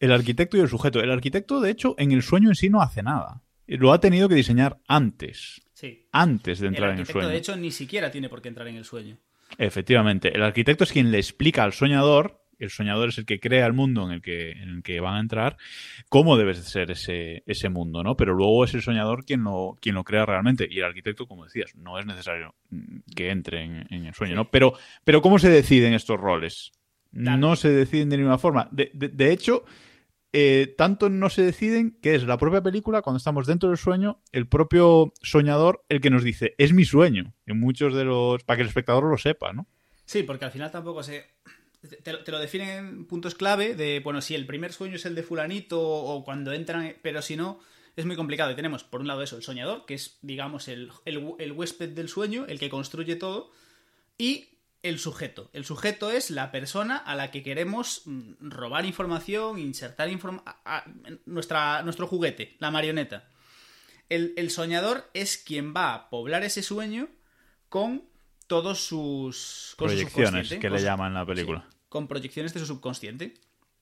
el arquitecto y el sujeto. El arquitecto, de hecho, en el sueño en sí no hace nada. Lo ha tenido que diseñar antes, Sí. antes de El entrar en el sueño. de hecho, ni siquiera tiene por qué entrar en el sueño. Efectivamente, el arquitecto es quien le explica al soñador, el soñador es el que crea el mundo en el que, en el que van a entrar, cómo debe de ser ese, ese mundo, ¿no? Pero luego es el soñador quien lo, quien lo crea realmente. Y el arquitecto, como decías, no es necesario que entre en, en el sueño, ¿no? Pero, pero ¿cómo se deciden estos roles? Claro. No se deciden de ninguna forma. De, de- de hecho, eh, tanto no se deciden que es la propia película, cuando estamos dentro del sueño, el propio soñador el que nos dice, es mi sueño. En muchos de los. para que el espectador lo sepa, ¿no? Sí, porque al final tampoco se. Te, lo- definen en puntos clave de, bueno, si el primer sueño es el de Fulanito o cuando entran, pero si no, es muy complicado. Y tenemos, por un lado, eso, el soñador, que es, digamos, el, el huésped del sueño, el que construye todo, y el sujeto. El sujeto es la persona a la que queremos mm, robar información, insertar información. Nuestra, nuestro juguete, la marioneta. El, el soñador es quien va a poblar ese sueño con todos sus con Proyecciones, que con le llaman en la película. sí, con proyecciones de su subconsciente.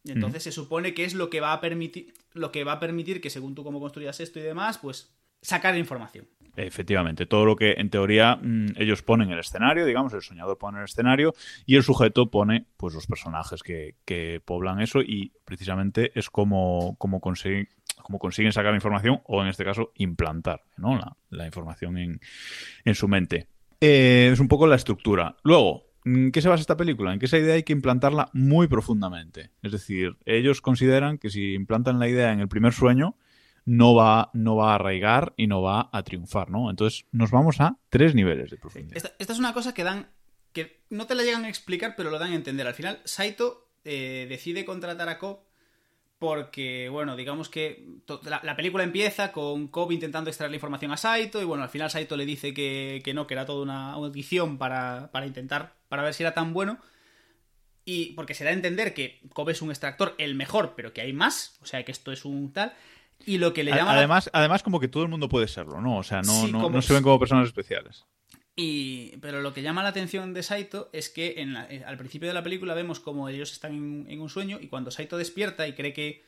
Y entonces se supone que es lo que va a permitir lo que va a permitir que según tú cómo construyas esto y demás, pues sacar información. Efectivamente, todo lo que en teoría mm, ellos ponen el escenario, digamos, el soñador pone el escenario y el sujeto pone pues los personajes que, que poblan eso y precisamente es como, como, consiguen, como consiguen sacar la información o en este caso implantar ¿no? la, la información en, en su mente. Eh, es un poco la estructura. Luego, ¿en qué se basa esta película? En que esa idea hay que implantarla muy profundamente. Es decir, ellos consideran que si implantan la idea en el primer sueño, no va, no va a arraigar y no va a triunfar, ¿no? Entonces nos vamos a tres niveles de profundidad. Esta, es una cosa que dan. que no te la llegan a explicar, pero lo dan a entender. Al final, Saito eh, decide contratar a Cobb porque, bueno, digamos que la película empieza con Cobb intentando extraer la información a Saito y, bueno, al final Saito le dice que, que no, que era toda una audición para, para intentar, para ver si era tan bueno. Y porque se da a entender que Cobb es un extractor el mejor, pero que hay más, o sea, que esto es un tal. Y lo que le llama la- Además, además, como que todo el mundo puede serlo, ¿no? O sea, no, Sí, no, como- no se ven como personas especiales. Y, pero lo que llama la atención de Saito es que en la- eh, al principio de la película vemos como ellos están en, en un sueño y cuando Saito despierta y cree que,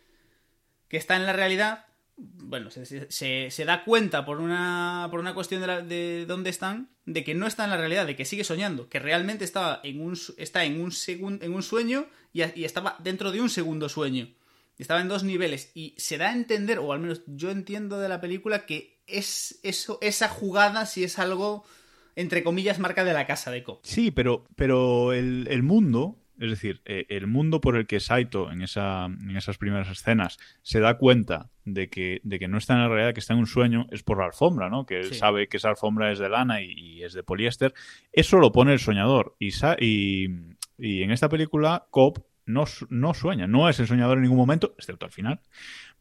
que está en la realidad, bueno, se, se- se- da cuenta por una, por una cuestión de, la- de dónde están, de que no está en la realidad, de que sigue soñando, que realmente estaba en un, está en un, segun- en un sueño y estaba dentro de un segundo sueño. Estaba en dos niveles y se da a entender, o al menos yo entiendo de la película, que es eso, esa jugada si es algo entre comillas, marca de la casa de Cobb. Sí, pero, pero el, el mundo, es decir, eh, el mundo por el que Saito en, esa, en esas primeras escenas se da cuenta de que, de que no está en la realidad, que está en un sueño, es por la alfombra, ¿no? Que él Sí. sabe que esa alfombra es de lana y, y es de poliéster. Eso lo pone el soñador. Y, y, y en esta película, Cobb no, no sueña, no es el soñador en ningún momento, excepto al final,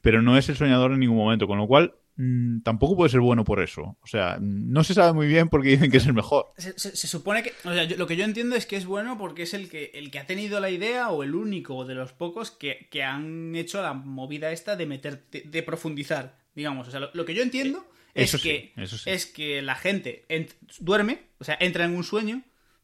pero no es el soñador en ningún momento, con lo cual mm, tampoco puede ser bueno por eso. O sea, no se sabe muy bien porque dicen que es el mejor. Se, se- se supone que. O sea, yo- lo que yo entiendo es que es bueno porque es el que, el que ha tenido la idea o el único de los pocos que, que han hecho la movida esta de meter. de, de profundizar. Digamos. O sea, lo, lo que yo entiendo es eso sí, que. eso sí. Es que la gente ent- duerme, o sea, entra en un sueño,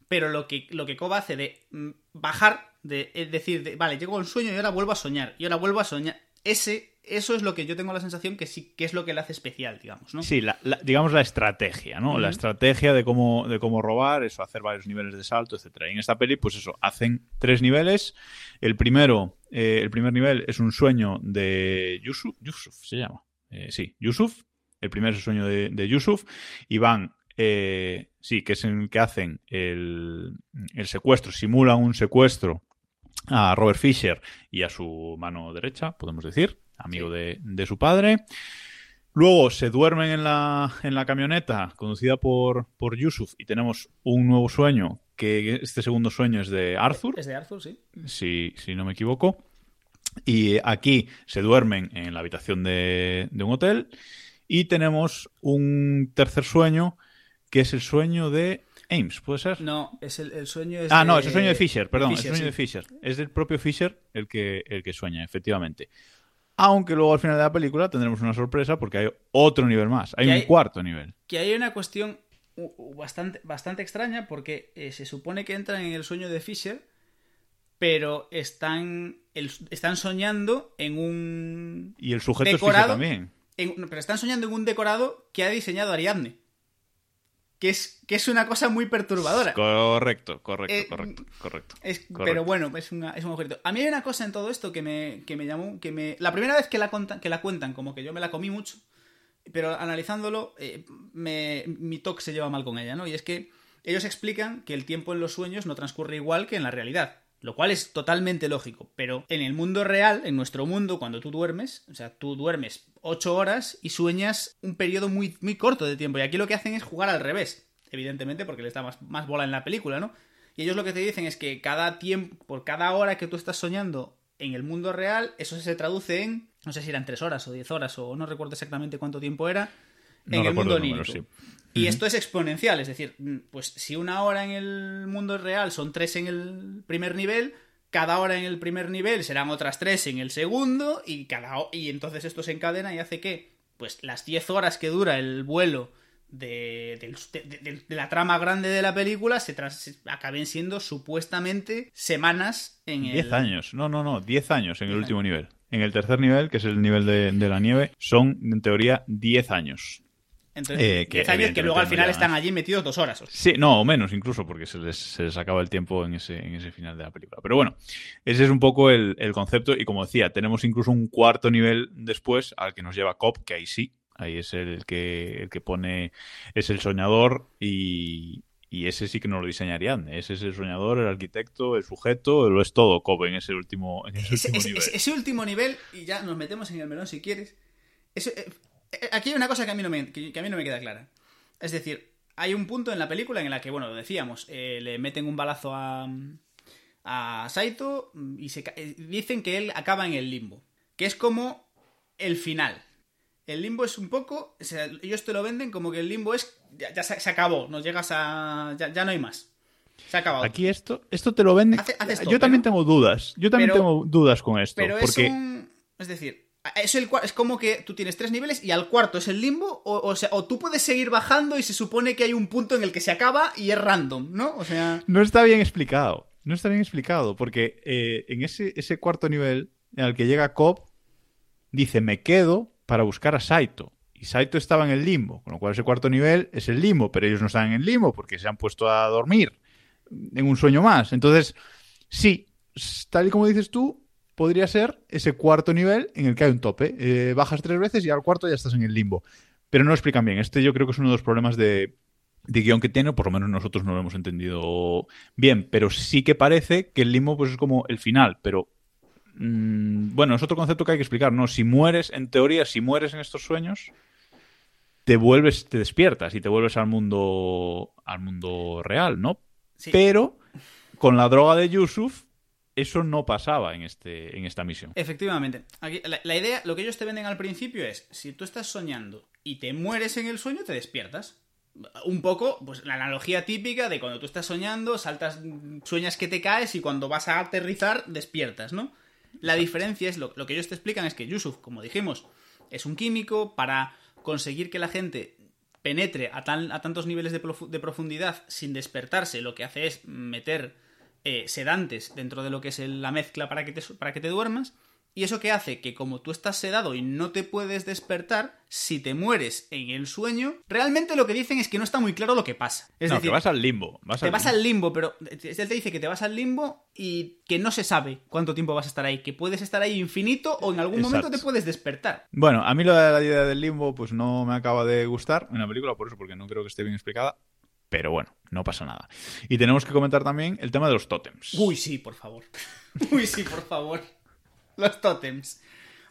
pero lo que, lo que Cobb hace de mm, bajar, de es decir, de, vale, llego al sueño y ahora vuelvo a soñar. Y ahora vuelvo a soñar. ese, eso es lo que yo tengo la sensación que sí que es lo que le hace especial, digamos, ¿no? Sí, la- la- digamos la estrategia, ¿no? La estrategia de cómo, de cómo robar, eso, hacer varios niveles de salto, etcétera. Y en esta peli, pues eso, hacen tres niveles. El primero, eh, el primer nivel es un sueño de Yusuf, Yusuf se llama. Eh, sí, Yusuf. El primer es el sueño de, de Yusuf. Y van, eh, sí, que es en el que hacen el, el secuestro, simulan un secuestro a Robert Fisher y a su mano derecha, podemos decir, amigo de, de su padre. Luego se duermen en la, en la camioneta conducida por, por Yusuf y tenemos un nuevo sueño, que este segundo sueño es de Arthur, Es de Arthur, sí. si, si no me equivoco. Y aquí se duermen en la habitación de, de un hotel. Y tenemos un tercer sueño, que es el sueño de Ames, ¿puede ser? No, es el, el sueño es Ah, de- no, es el sueño de Fisher, perdón, Fisher, el sueño sí. de Fisher. Es del propio Fisher el que, el que sueña, efectivamente. Aunque luego al final de la película tendremos una sorpresa porque hay otro nivel más, hay un cuarto nivel. Que hay una cuestión bastante, bastante extraña porque eh, se supone que entran en el sueño de Fisher, pero están, el- están soñando en un... Y el sujeto es decorado, Fisher también. en- pero están soñando en un decorado que ha diseñado Ariadne. Que es, que es una cosa muy perturbadora. Correcto, correcto, Eh, correcto, correcto. Es- Correcto. pero bueno, es, una- es un agujerito. A mí hay una cosa en todo esto que me, que me llamó. Que me, la primera vez que la, contan, que la cuentan, como que yo me la comí mucho, pero analizándolo, eh, me- mi toque se lleva mal con ella, ¿no? Y es que ellos explican que el tiempo en los sueños no transcurre igual que en la realidad. Lo cual es totalmente lógico. Pero en el mundo real, en nuestro mundo, cuando tú duermes, o sea, tú duermes 8 horas y sueñas un periodo muy, muy corto de tiempo. Y aquí lo que hacen es jugar al revés. Evidentemente, porque les da más, más bola en la película, ¿no? Y ellos lo que te dicen es que cada tiempo, por cada hora que tú estás soñando en el mundo real, eso se traduce en, no sé si eran 3 horas o 10 horas o no recuerdo exactamente cuánto tiempo era, No en el mundo onírico. sí. Y esto es exponencial, es decir, mm, pues si una hora en el mundo real son 3 en el primer nivel, cada hora en el primer nivel serán otras 3 en el segundo y cada y entonces esto se encadena y hace que pues las 10 horas que dura el vuelo de, de- de- de la trama grande de la película se, tras- acaben siendo supuestamente semanas en el 10 años, no, no, no, 10 años en el 10 último nivel. En el tercer nivel, que es el nivel de, de la nieve, son en teoría 10 años. Entonces, Eh, que 10 años que luego al final están allí metidos dos horas. Sí, no, o menos incluso, porque se les, se les acaba el tiempo en ese, en ese final de la película. Pero bueno, ese es un poco el, el concepto. Y como decía, tenemos incluso un cuarto nivel después al que nos lleva Cop, que ahí sí, ahí es el que, el que pone, es el soñador y, y ese sí que nos lo diseña Ariadne. Ese es el soñador, el arquitecto, el sujeto, lo es todo Cop en ese último, en ese ese, último ese- nivel. ese- ese último nivel, y ya nos metemos en el melón si quieres. ese- eh, aquí hay una cosa que a, mí no me, que, a mí no me queda clara. Es decir, hay un punto en la película en la que, bueno, lo decíamos, eh, le meten un balazo a, a Saito y se, eh, dicen que él acaba en el limbo. Que es como el final. El limbo es un poco. o sea, ellos te lo venden como que el limbo es. Ya, ya se, se acabó, nos llegas a. Ya, ya no hay más. Se ha acabado. Aquí esto, esto te lo venden. Hace- Yo también tengo dudas. Yo también Pero- tengo dudas con esto. Pero porque es un. Es decir, es, el, es como que tú tienes tres niveles y al cuarto es el limbo, o, o tú puedes seguir bajando y se supone que hay un punto en el que se acaba y es random, ¿no? O sea. No está bien explicado. No está bien explicado. Porque eh, en ese, ese cuarto nivel al que llega Cobb, dice: Me quedo para buscar a Saito. Y Saito estaba en el limbo. Con lo cual, ese cuarto nivel es el limbo. Pero ellos no están en el limbo porque se han puesto a dormir en un sueño más. Entonces, sí, tal y como dices tú, podría ser ese cuarto nivel en el que hay un tope. Eh, bajas tres veces y al cuarto ya estás en el limbo. Pero no lo explican bien. Este yo creo que es uno de los problemas de, de guion que tiene, por lo menos nosotros no lo hemos entendido bien, pero sí que parece que el limbo pues es como el final, pero mm, bueno, es otro concepto que hay que explicar, ¿no? Si mueres, en teoría, si mueres en estos sueños, te vuelves, te despiertas y te vuelves al mundo al mundo real, ¿no? Sí. Pero con la droga de Yusuf eso no pasaba en este en esta misión. Efectivamente. Aquí, la, la idea, lo que ellos te venden al principio es: si tú estás soñando y te mueres en el sueño, te despiertas. Un poco, pues la analogía típica de cuando tú estás soñando, saltas, sueñas que te caes y cuando vas a aterrizar, despiertas, ¿no? La diferencia es, lo, lo que ellos te explican es que Yusuf, como dijimos, es un químico para conseguir que la gente penetre a, tan- a tantos niveles de, profu- de profundidad sin despertarse, lo que hace es meter eh, sedantes dentro de lo que es la mezcla para que te, para que te duermas. Y eso que hace que como tú estás sedado y no te puedes despertar, si te mueres en el sueño, realmente lo que dicen es que no está muy claro lo que pasa. Es no, decir, que vas al limbo. Vas te al vas limbo. al limbo, pero él te dice que te vas al limbo y que no se sabe cuánto tiempo vas a estar ahí, que puedes estar ahí infinito o en algún momento te puedes despertar. Bueno, a mí la, la idea del limbo pues no me acaba de gustar en la película, por eso, porque no creo que esté bien explicada. Pero bueno, no pasa nada. Y tenemos que comentar también el tema de los tótems. Uy, sí, por favor. [laughs] Uy, sí, por favor. Los tótems.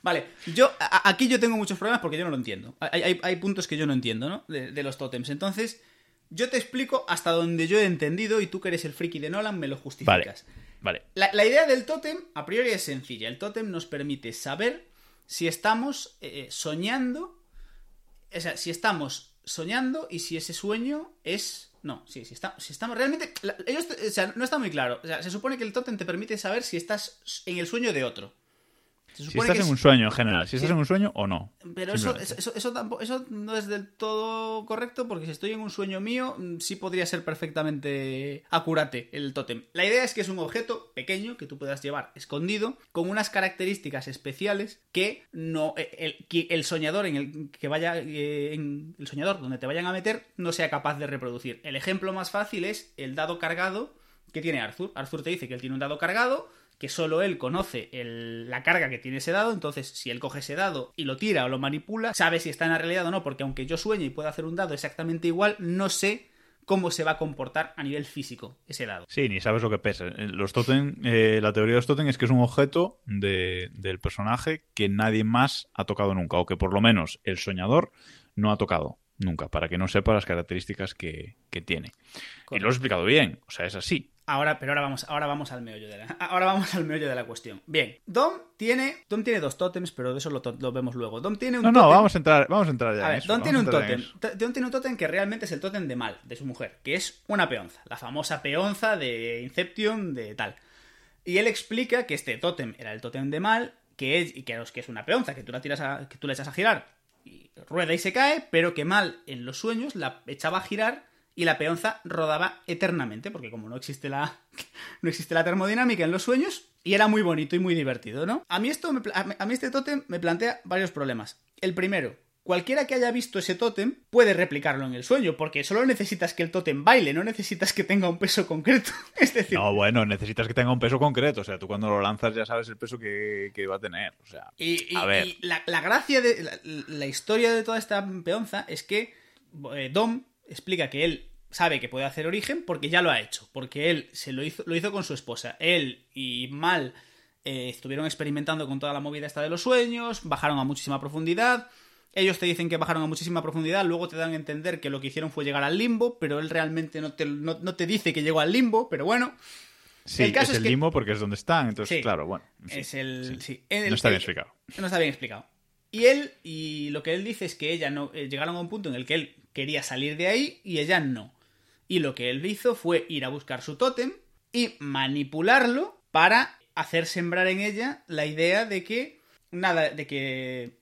Vale, yo a- aquí yo tengo muchos problemas porque yo no lo entiendo. Hay, hay- hay puntos que yo no entiendo, ¿no? De, de los tótems. Entonces, yo te explico hasta donde yo he entendido y tú que eres el friki de Nolan me lo Vale, justificas. vale. La, la idea del tótem, a priori, es sencilla. El tótem nos permite saber si estamos eh, soñando. O sea, si estamos soñando y si ese sueño es. No, sí, si, está, si estamos realmente. la- ellos, o sea, no está muy claro. O sea, se supone que el tótem te permite saber si estás en el sueño de otro. Si estás en un sueño en general, si estás en un sueño o no. pero eso, eso, eso, tampoco, eso no es del todo correcto porque si estoy en un sueño mío, mm, sí podría ser perfectamente acurate el tótem. La idea es que es un objeto pequeño que tú puedas llevar escondido con unas características especiales que no eh, el, el soñador en el que vaya eh, en el soñador donde te vayan a meter no sea capaz de reproducir. El ejemplo más fácil es el dado cargado que tiene Arthur. Arthur te dice que él tiene un dado cargado que solo él conoce el- la carga que tiene ese dado, entonces si él coge ese dado y lo tira o lo manipula, sabe si está en la realidad o no, porque aunque yo sueñe y pueda hacer un dado exactamente igual, no sé cómo se va a comportar a nivel físico ese dado. Sí, ni sabes lo que pesa. Eh, Los totem, eh, la teoría de los totem es que es un objeto de- del personaje que nadie más ha tocado nunca, o que por lo menos el soñador no ha tocado nunca, para que no sepa las características que, que tiene. Y lo he explicado bien, o sea, es así. Ahora, pero ahora vamos, ahora vamos al meollo de la, [laughs] ahora vamos al meollo de la cuestión. Bien, Dom tiene, Dom tiene dos tótems, pero de eso lo, vemos luego. Dom tiene un No, no, tótem- vamos a entrar, vamos a entrar ya A ver, eso. Vamos tiene un tótem. Don tiene un tótem que realmente es el tótem de mal, de su mujer, que es una peonza, la famosa peonza de Inception, de tal. Y él explica que este tótem era el tótem de mal, que es, y que es una peonza, que tú la tiras a- que tú la echas a girar y rueda y se cae, pero que mal en los sueños la echaba a girar y la peonza rodaba eternamente, porque como no existe la [laughs] no existe la termodinámica en los sueños y era muy bonito y muy divertido, ¿no? A mí esto me a mí- a mí este tótem me plantea varios problemas. El primero, Cualquiera que haya visto ese tótem puede replicarlo en el sueño, porque solo necesitas que el tótem baile, no necesitas que tenga un peso concreto. [laughs] Es decir, No, bueno, necesitas que tenga un peso concreto. O sea, tú cuando lo lanzas ya sabes el peso que, que va a tener. O sea, Y, y- a ver. y la, la gracia de la, la historia de toda esta peonza es que eh, Dom explica que él sabe que puede hacer origen porque ya lo ha hecho, porque él se lo hizo, lo hizo con su esposa. Él y Mal eh, estuvieron experimentando con toda la movida esta de los sueños, bajaron a muchísima profundidad. Ellos te dicen que bajaron a muchísima profundidad, luego te dan a entender que lo que hicieron fue llegar al limbo, pero él realmente no te, no- no te dice que llegó al limbo, pero bueno. Sí, el caso es es el que- limbo porque es donde están. Entonces, Sí. claro, bueno. sí, es el. sí. el- No está bien explicado. No está bien explicado. Y él, y lo que él dice es que ella no. eh, llegaron a un punto en el que él quería salir de ahí y ella no. Y lo que él hizo fue ir a buscar su tótem y manipularlo para hacer sembrar en ella la idea de que. Nada, de que.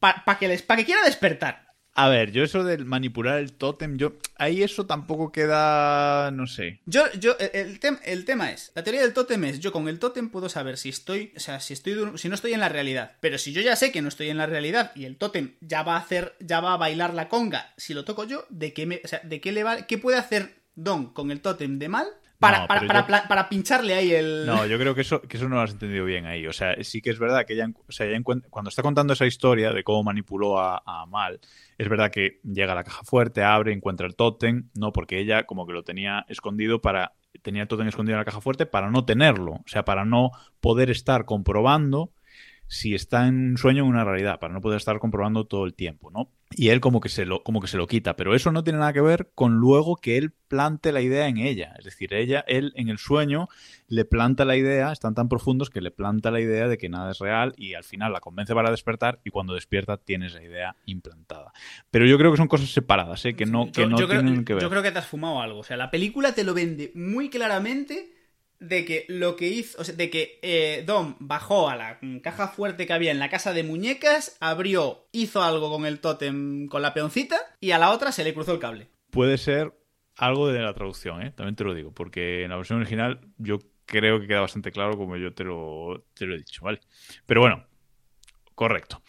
Para que les. Para que quiera despertar. A ver, yo eso de manipular el tótem, yo. Ahí eso tampoco queda. No sé. Yo, yo, el, tem- el tema es, la teoría del tótem es, yo con el tótem puedo saber si estoy, o sea, si estoy, si no estoy en la realidad. Pero si yo ya sé que no estoy en la realidad y el tótem ya va a hacer, ya va a bailar la conga, si lo toco yo, ¿de qué me, o sea, de qué le va, qué puede hacer Don con el tótem de mal para, No, para, pero para, yo- pla- para pincharle ahí el... No, yo creo que eso, que eso no lo has entendido bien ahí. O sea, sí que es verdad que ella, o sea, ella encuent- cuando está contando esa historia de cómo manipuló a, a Mal, es verdad que llega a la caja fuerte, abre, encuentra el tótem, no, porque ella como que lo tenía escondido para, tenía el tótem escondido en la caja fuerte para no tenerlo, o sea, para no poder estar comprobando si está en un sueño o en una realidad, para no poder estar comprobando todo el tiempo, ¿no? Y él como que se lo, como que se lo quita, pero eso no tiene nada que ver con luego que él plante la idea en ella. Es decir, ella, él en el sueño le planta la idea, están tan profundos que le planta la idea de que nada es real y al final la convence para despertar y cuando despierta tiene esa idea implantada. Pero yo creo que son cosas separadas, ¿eh? que no, que yo, no yo creo, tienen que ver. yo creo que te has fumado algo. O sea, la película te lo vende muy claramente de que lo que hizo, o sea, de que eh, Dom bajó a la caja fuerte que había en la casa de muñecas, abrió, hizo algo con el tótem, con la peoncita, y a la otra se le cruzó el cable. Puede ser algo de la traducción, ¿eh? también te lo digo, porque en la versión original yo creo que queda bastante claro como yo te lo, te lo he dicho, ¿vale? Pero bueno, correcto.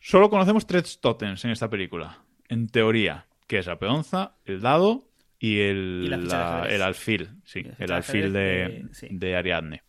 Solo conocemos tres totems en esta película, en teoría, que es la peonza, el dado y el, Y la el alfil, sí, el alfil de, de- sí. de Ariadne.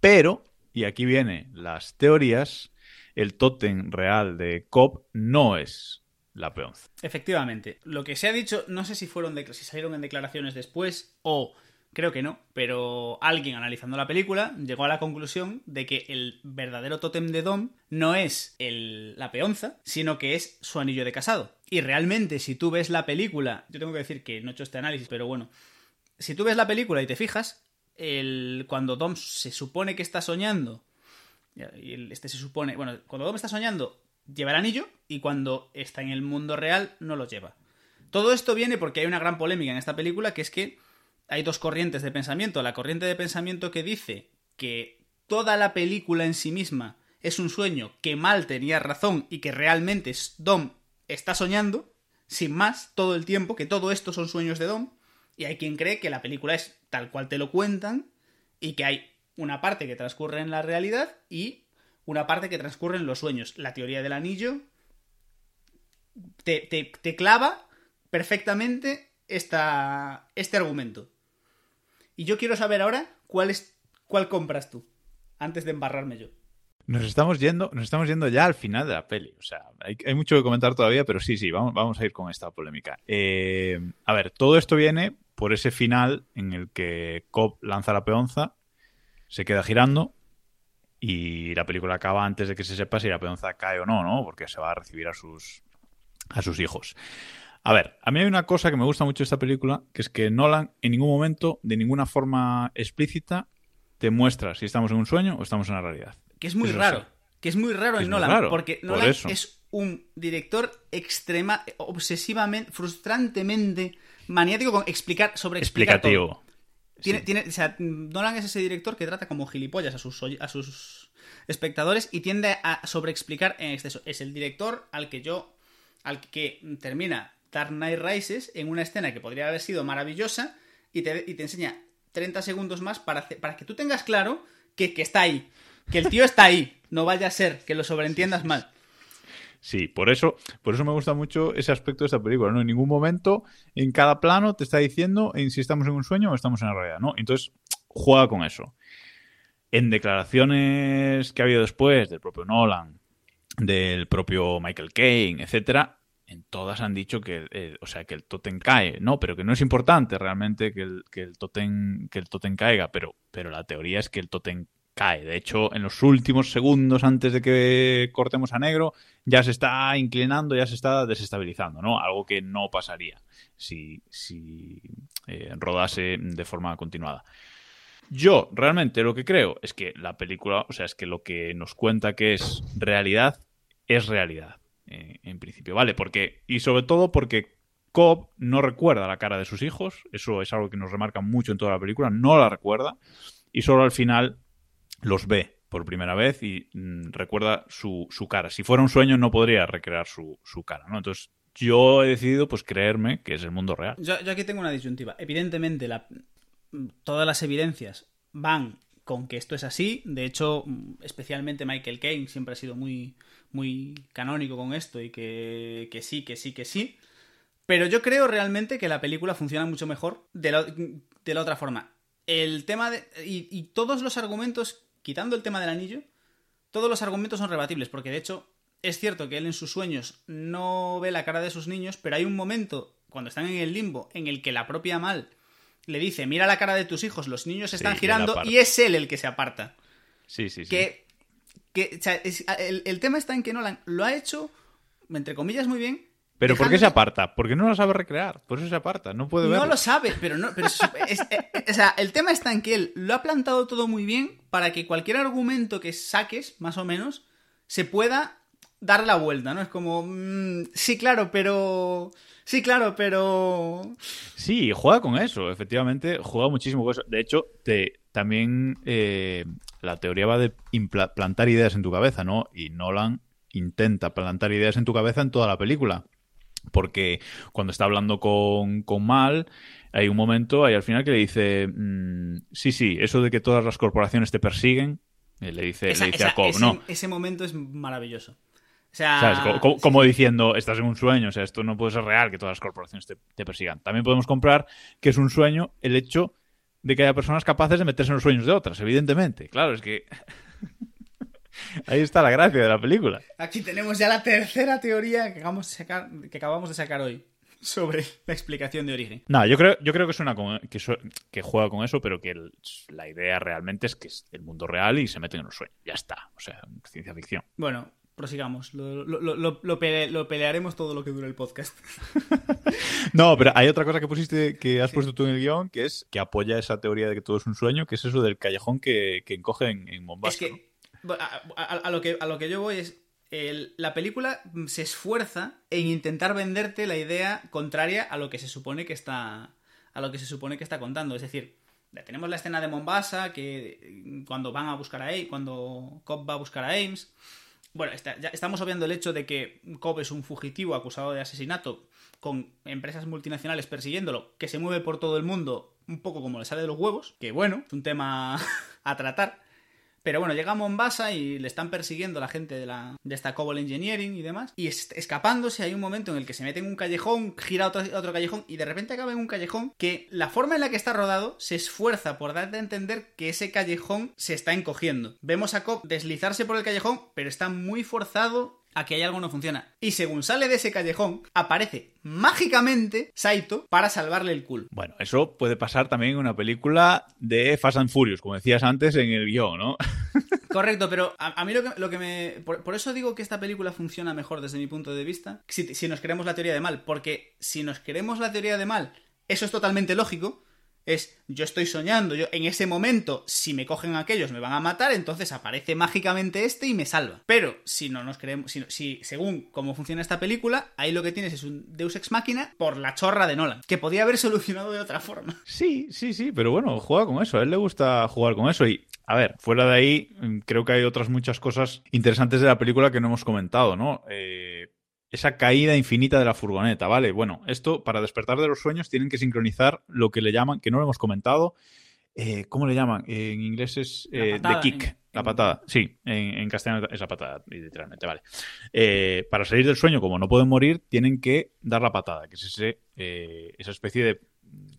Pero, y aquí vienen las teorías, el tótem real de Cobb no es la peonza. Efectivamente. Lo que se ha dicho, no sé si fueron de- si salieron en declaraciones después o creo que no, pero alguien analizando la película llegó a la conclusión de que el verdadero tótem de Dom no es el- la peonza, sino que es su anillo de casado. Y realmente, si tú ves la película, yo tengo que decir que no he hecho este análisis, pero bueno, si tú ves la película y te fijas, el, cuando Dom se supone que está soñando, este se supone, bueno, cuando Dom está soñando, lleva el anillo y cuando está en el mundo real no lo lleva. Todo esto viene porque hay una gran polémica en esta película que es que hay dos corrientes de pensamiento. La corriente de pensamiento que dice que toda la película en sí misma es un sueño, que Mal tenía razón y que realmente Dom está soñando, sin más, todo el tiempo, que todo esto son sueños de Dom. Y hay quien cree que la película es tal cual te lo cuentan y que hay una parte que transcurre en la realidad y una parte que transcurre en los sueños. La teoría del anillo te, te- te clava perfectamente esta, este argumento. Y yo quiero saber ahora cuál es cuál compras tú, antes de embarrarme yo. Nos estamos yendo, nos estamos yendo ya al final de la peli. O sea, hay, hay mucho que comentar todavía, pero sí, sí, vamos, a ir con esta polémica. Eh, a ver, todo esto viene por ese final en el que Cobb lanza la peonza, se queda girando y la película acaba antes de que se sepa si la peonza cae o no, ¿no? Porque se va a recibir a sus, a sus hijos. A ver, a mí hay una cosa que me gusta mucho de esta película, que es que Nolan en ningún momento, de ninguna forma explícita, te muestra si estamos en un sueño o estamos en la realidad. Que es muy raro. Que es muy raro en es muy Nolan. raro, porque por Nolan es un director extrema, obsesivamente, frustrantemente maniático con explicar sobre explicar todo. Explicativo. Tiene, Sí. tiene, o sea, Nolan es ese director que trata como gilipollas a sus, a sus espectadores y tiende a sobreexplicar en exceso. Es el director al que yo, al que termina Dark Knight Rises en una escena que podría haber sido maravillosa y te, y te enseña 30 segundos más para, hacer- para que tú tengas claro que, que está ahí, que el tío está ahí, no vaya a ser que lo sobreentiendas mal. Sí, por eso, por eso me gusta mucho ese aspecto de esta película, ¿no? En ningún momento, en cada plano, te está diciendo en si estamos en un sueño o estamos en la realidad, ¿no? Entonces, juega con eso. En declaraciones que ha habido después del propio Nolan, del propio Michael Caine, etcétera, en todas han dicho que, eh, o sea, que el tótem cae, no, pero que no es importante realmente que el, que el tótem, que el caiga, pero, pero la teoría es que el tótem cae. De hecho, en los últimos segundos antes de que cortemos a negro, ya se está inclinando, ya se está desestabilizando, ¿no? Algo que no pasaría si, si eh, rodase de forma continuada. Yo realmente lo que creo es que la película, o sea, es que lo que nos cuenta que es realidad, es realidad, eh, en principio, ¿vale? Porque, y sobre todo porque Cobb no recuerda la cara de sus hijos, eso es algo que nos remarca mucho en toda la película, no la recuerda, y solo al final los ve por primera vez y mm, recuerda su, su cara. Si fuera un sueño no podría recrear su, su cara, ¿no? Entonces yo he decidido pues creerme que es el mundo real. Yo, aquí tengo una disyuntiva. Evidentemente, todas las evidencias van con que esto es así. De hecho, mm, especialmente Michael Caine siempre ha sido muy, muy canónico con esto y que, que sí, que sí, que sí. Pero yo creo realmente que la película funciona mucho mejor de la, de la otra forma. El tema de. Y todos los argumentos, quitando el tema del anillo, todos los argumentos son rebatibles, porque de hecho es cierto que él en sus sueños no ve la cara de sus niños, pero hay un momento, cuando están en el limbo, en el que la propia Mal le dice, mira la cara de tus hijos, los niños están girando y es él el que se aparta. Sí, sí, sí. Que, que, o sea, es- el, el tema está en que Nolan lo ha hecho, entre comillas, muy bien. Pero ¿por qué se aparta? Porque no lo sabe recrear. Por eso se aparta. No puede verlo. No lo sabe, pero no. Pero es- es- es- o sea, el tema está en que él lo ha plantado todo muy bien para que cualquier argumento que saques, más o menos, se pueda dar la vuelta, ¿no? Es como. mm, sí, claro, pero. Sí, claro, pero. Sí, juega con eso, efectivamente, juega muchísimo con eso. De hecho, te, también eh, la teoría va de plantar ideas en tu cabeza, ¿no? Y Nolan intenta plantar ideas en tu cabeza en toda la película. Porque cuando está hablando con, con Mal, hay un momento ahí al final que le dice, mm, sí, sí, eso de que todas las corporaciones te persiguen, le dice, Esa- le dice esa- a Cobb, ese, ¿no? ese momento es maravilloso. O sea, ¿Sabes? Co- co- Como, diciendo, estás en un sueño, o sea, esto no puede ser real que todas las corporaciones te, te persigan. También podemos comprar que es un sueño el hecho de que haya personas capaces de meterse en los sueños de otras, evidentemente. Claro, es que [laughs] ahí está la gracia de la película. Aquí tenemos ya la tercera teoría que acabamos de sacar, que acabamos de sacar hoy sobre la explicación de origen. No, yo creo, yo creo que suena con- que, su- que juega con eso, pero que el- la idea realmente es que es el mundo real y se meten en los sueños. Ya está. O sea, ciencia ficción. Bueno, prosigamos. Lo, lo- lo- lo- lo pele- lo pelearemos todo lo que dure el podcast. [laughs] No, pero hay otra cosa que pusiste, que has puesto tú en el guion, que es que apoya esa teoría de que todo es un sueño, que es eso del callejón que, que encoge en, en Mombasa. Es que a, lo que a lo que yo voy es la película se esfuerza en intentar venderte la idea contraria a lo que se supone que está a lo que se supone que está contando, es decir, tenemos la escena de Mombasa que eh, cuando van a buscar a Ames, cuando Cobb va a buscar a Ames, bueno, ya estamos obviando el hecho de que Cobb es un fugitivo acusado de asesinato con empresas multinacionales persiguiéndolo, que se mueve por todo el mundo un poco como le sale de los huevos, que bueno, es un tema [laughs] a tratar. Pero bueno, llega a Mombasa y le están persiguiendo la gente de, la, de esta Cobol Engineering y demás. Y es- escapándose hay un momento en el que se mete en un callejón, gira otro, otro callejón y de repente acaba en un callejón que la forma en la que está rodado se esfuerza por darte a entender que ese callejón se está encogiendo. Vemos a Cobb deslizarse por el callejón, pero está muy forzado a que hay algo no funciona. Y según sale de ese callejón, aparece mágicamente Saito para salvarle el culo. Bueno, eso puede pasar también en una película de Fast and Furious, como decías antes en el guion, ¿no? [laughs] Correcto, pero a, a mí lo que, lo que me... Por, por eso digo que esta película funciona mejor desde mi punto de vista, si, si nos creemos la teoría de mal, porque si nos creemos la teoría de mal, eso es totalmente lógico, es yo estoy soñando, yo en ese momento, si me cogen aquellos me van a matar, entonces aparece mágicamente este y me salva. Pero si no nos creemos, si, si según cómo funciona esta película, ahí lo que tienes es un Deus Ex Máquina por la chorra de Nolan, que podía haber solucionado de otra forma. Sí, sí, sí, pero bueno, juega con eso. A él le gusta jugar con eso. Y, a ver, fuera de ahí, mm, creo que hay otras muchas cosas interesantes de la película que no hemos comentado, ¿no? Eh, esa caída infinita de la furgoneta, ¿vale? Bueno, esto, para despertar de los sueños, tienen que sincronizar lo que le llaman, que no lo hemos comentado, eh, ¿cómo le llaman? en inglés es La eh, patada, the kick. en- La en- patada, sí, en, en castellano es la patada, literalmente, vale. Eh, para salir del sueño, como no pueden morir, tienen que dar la patada, que es ese, esa especie de,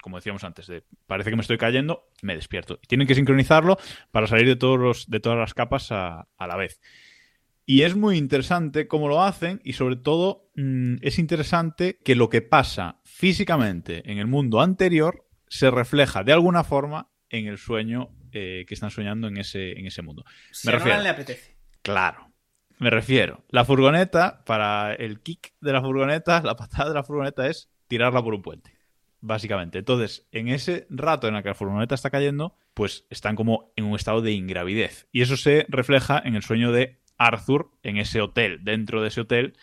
como decíamos antes, de parece que me estoy cayendo, me despierto. Y tienen que sincronizarlo para salir de, todos los, de todas las capas a, a la vez. Y es muy interesante cómo lo hacen y sobre todo mm, es interesante que lo que pasa físicamente en el mundo anterior se refleja de alguna forma en el sueño eh, que están soñando en ese, en ese mundo. Si Me a refiero. Nolan le apetece. Claro. Me refiero. La furgoneta, para el kick de la furgoneta, la patada de la furgoneta es tirarla por un puente. Básicamente. Entonces, en ese rato en el que la furgoneta está cayendo, pues están como en un estado de ingravidez. Y eso se refleja en el sueño de Arthur en ese hotel, dentro de ese hotel,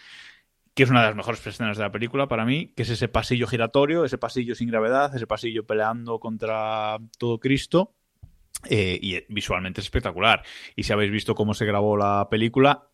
que es una de las mejores escenas de la película para mí, que es ese pasillo giratorio, ese pasillo sin gravedad, ese pasillo peleando contra todo Cristo. Eh, y visualmente es espectacular. Y si habéis visto cómo se grabó la película,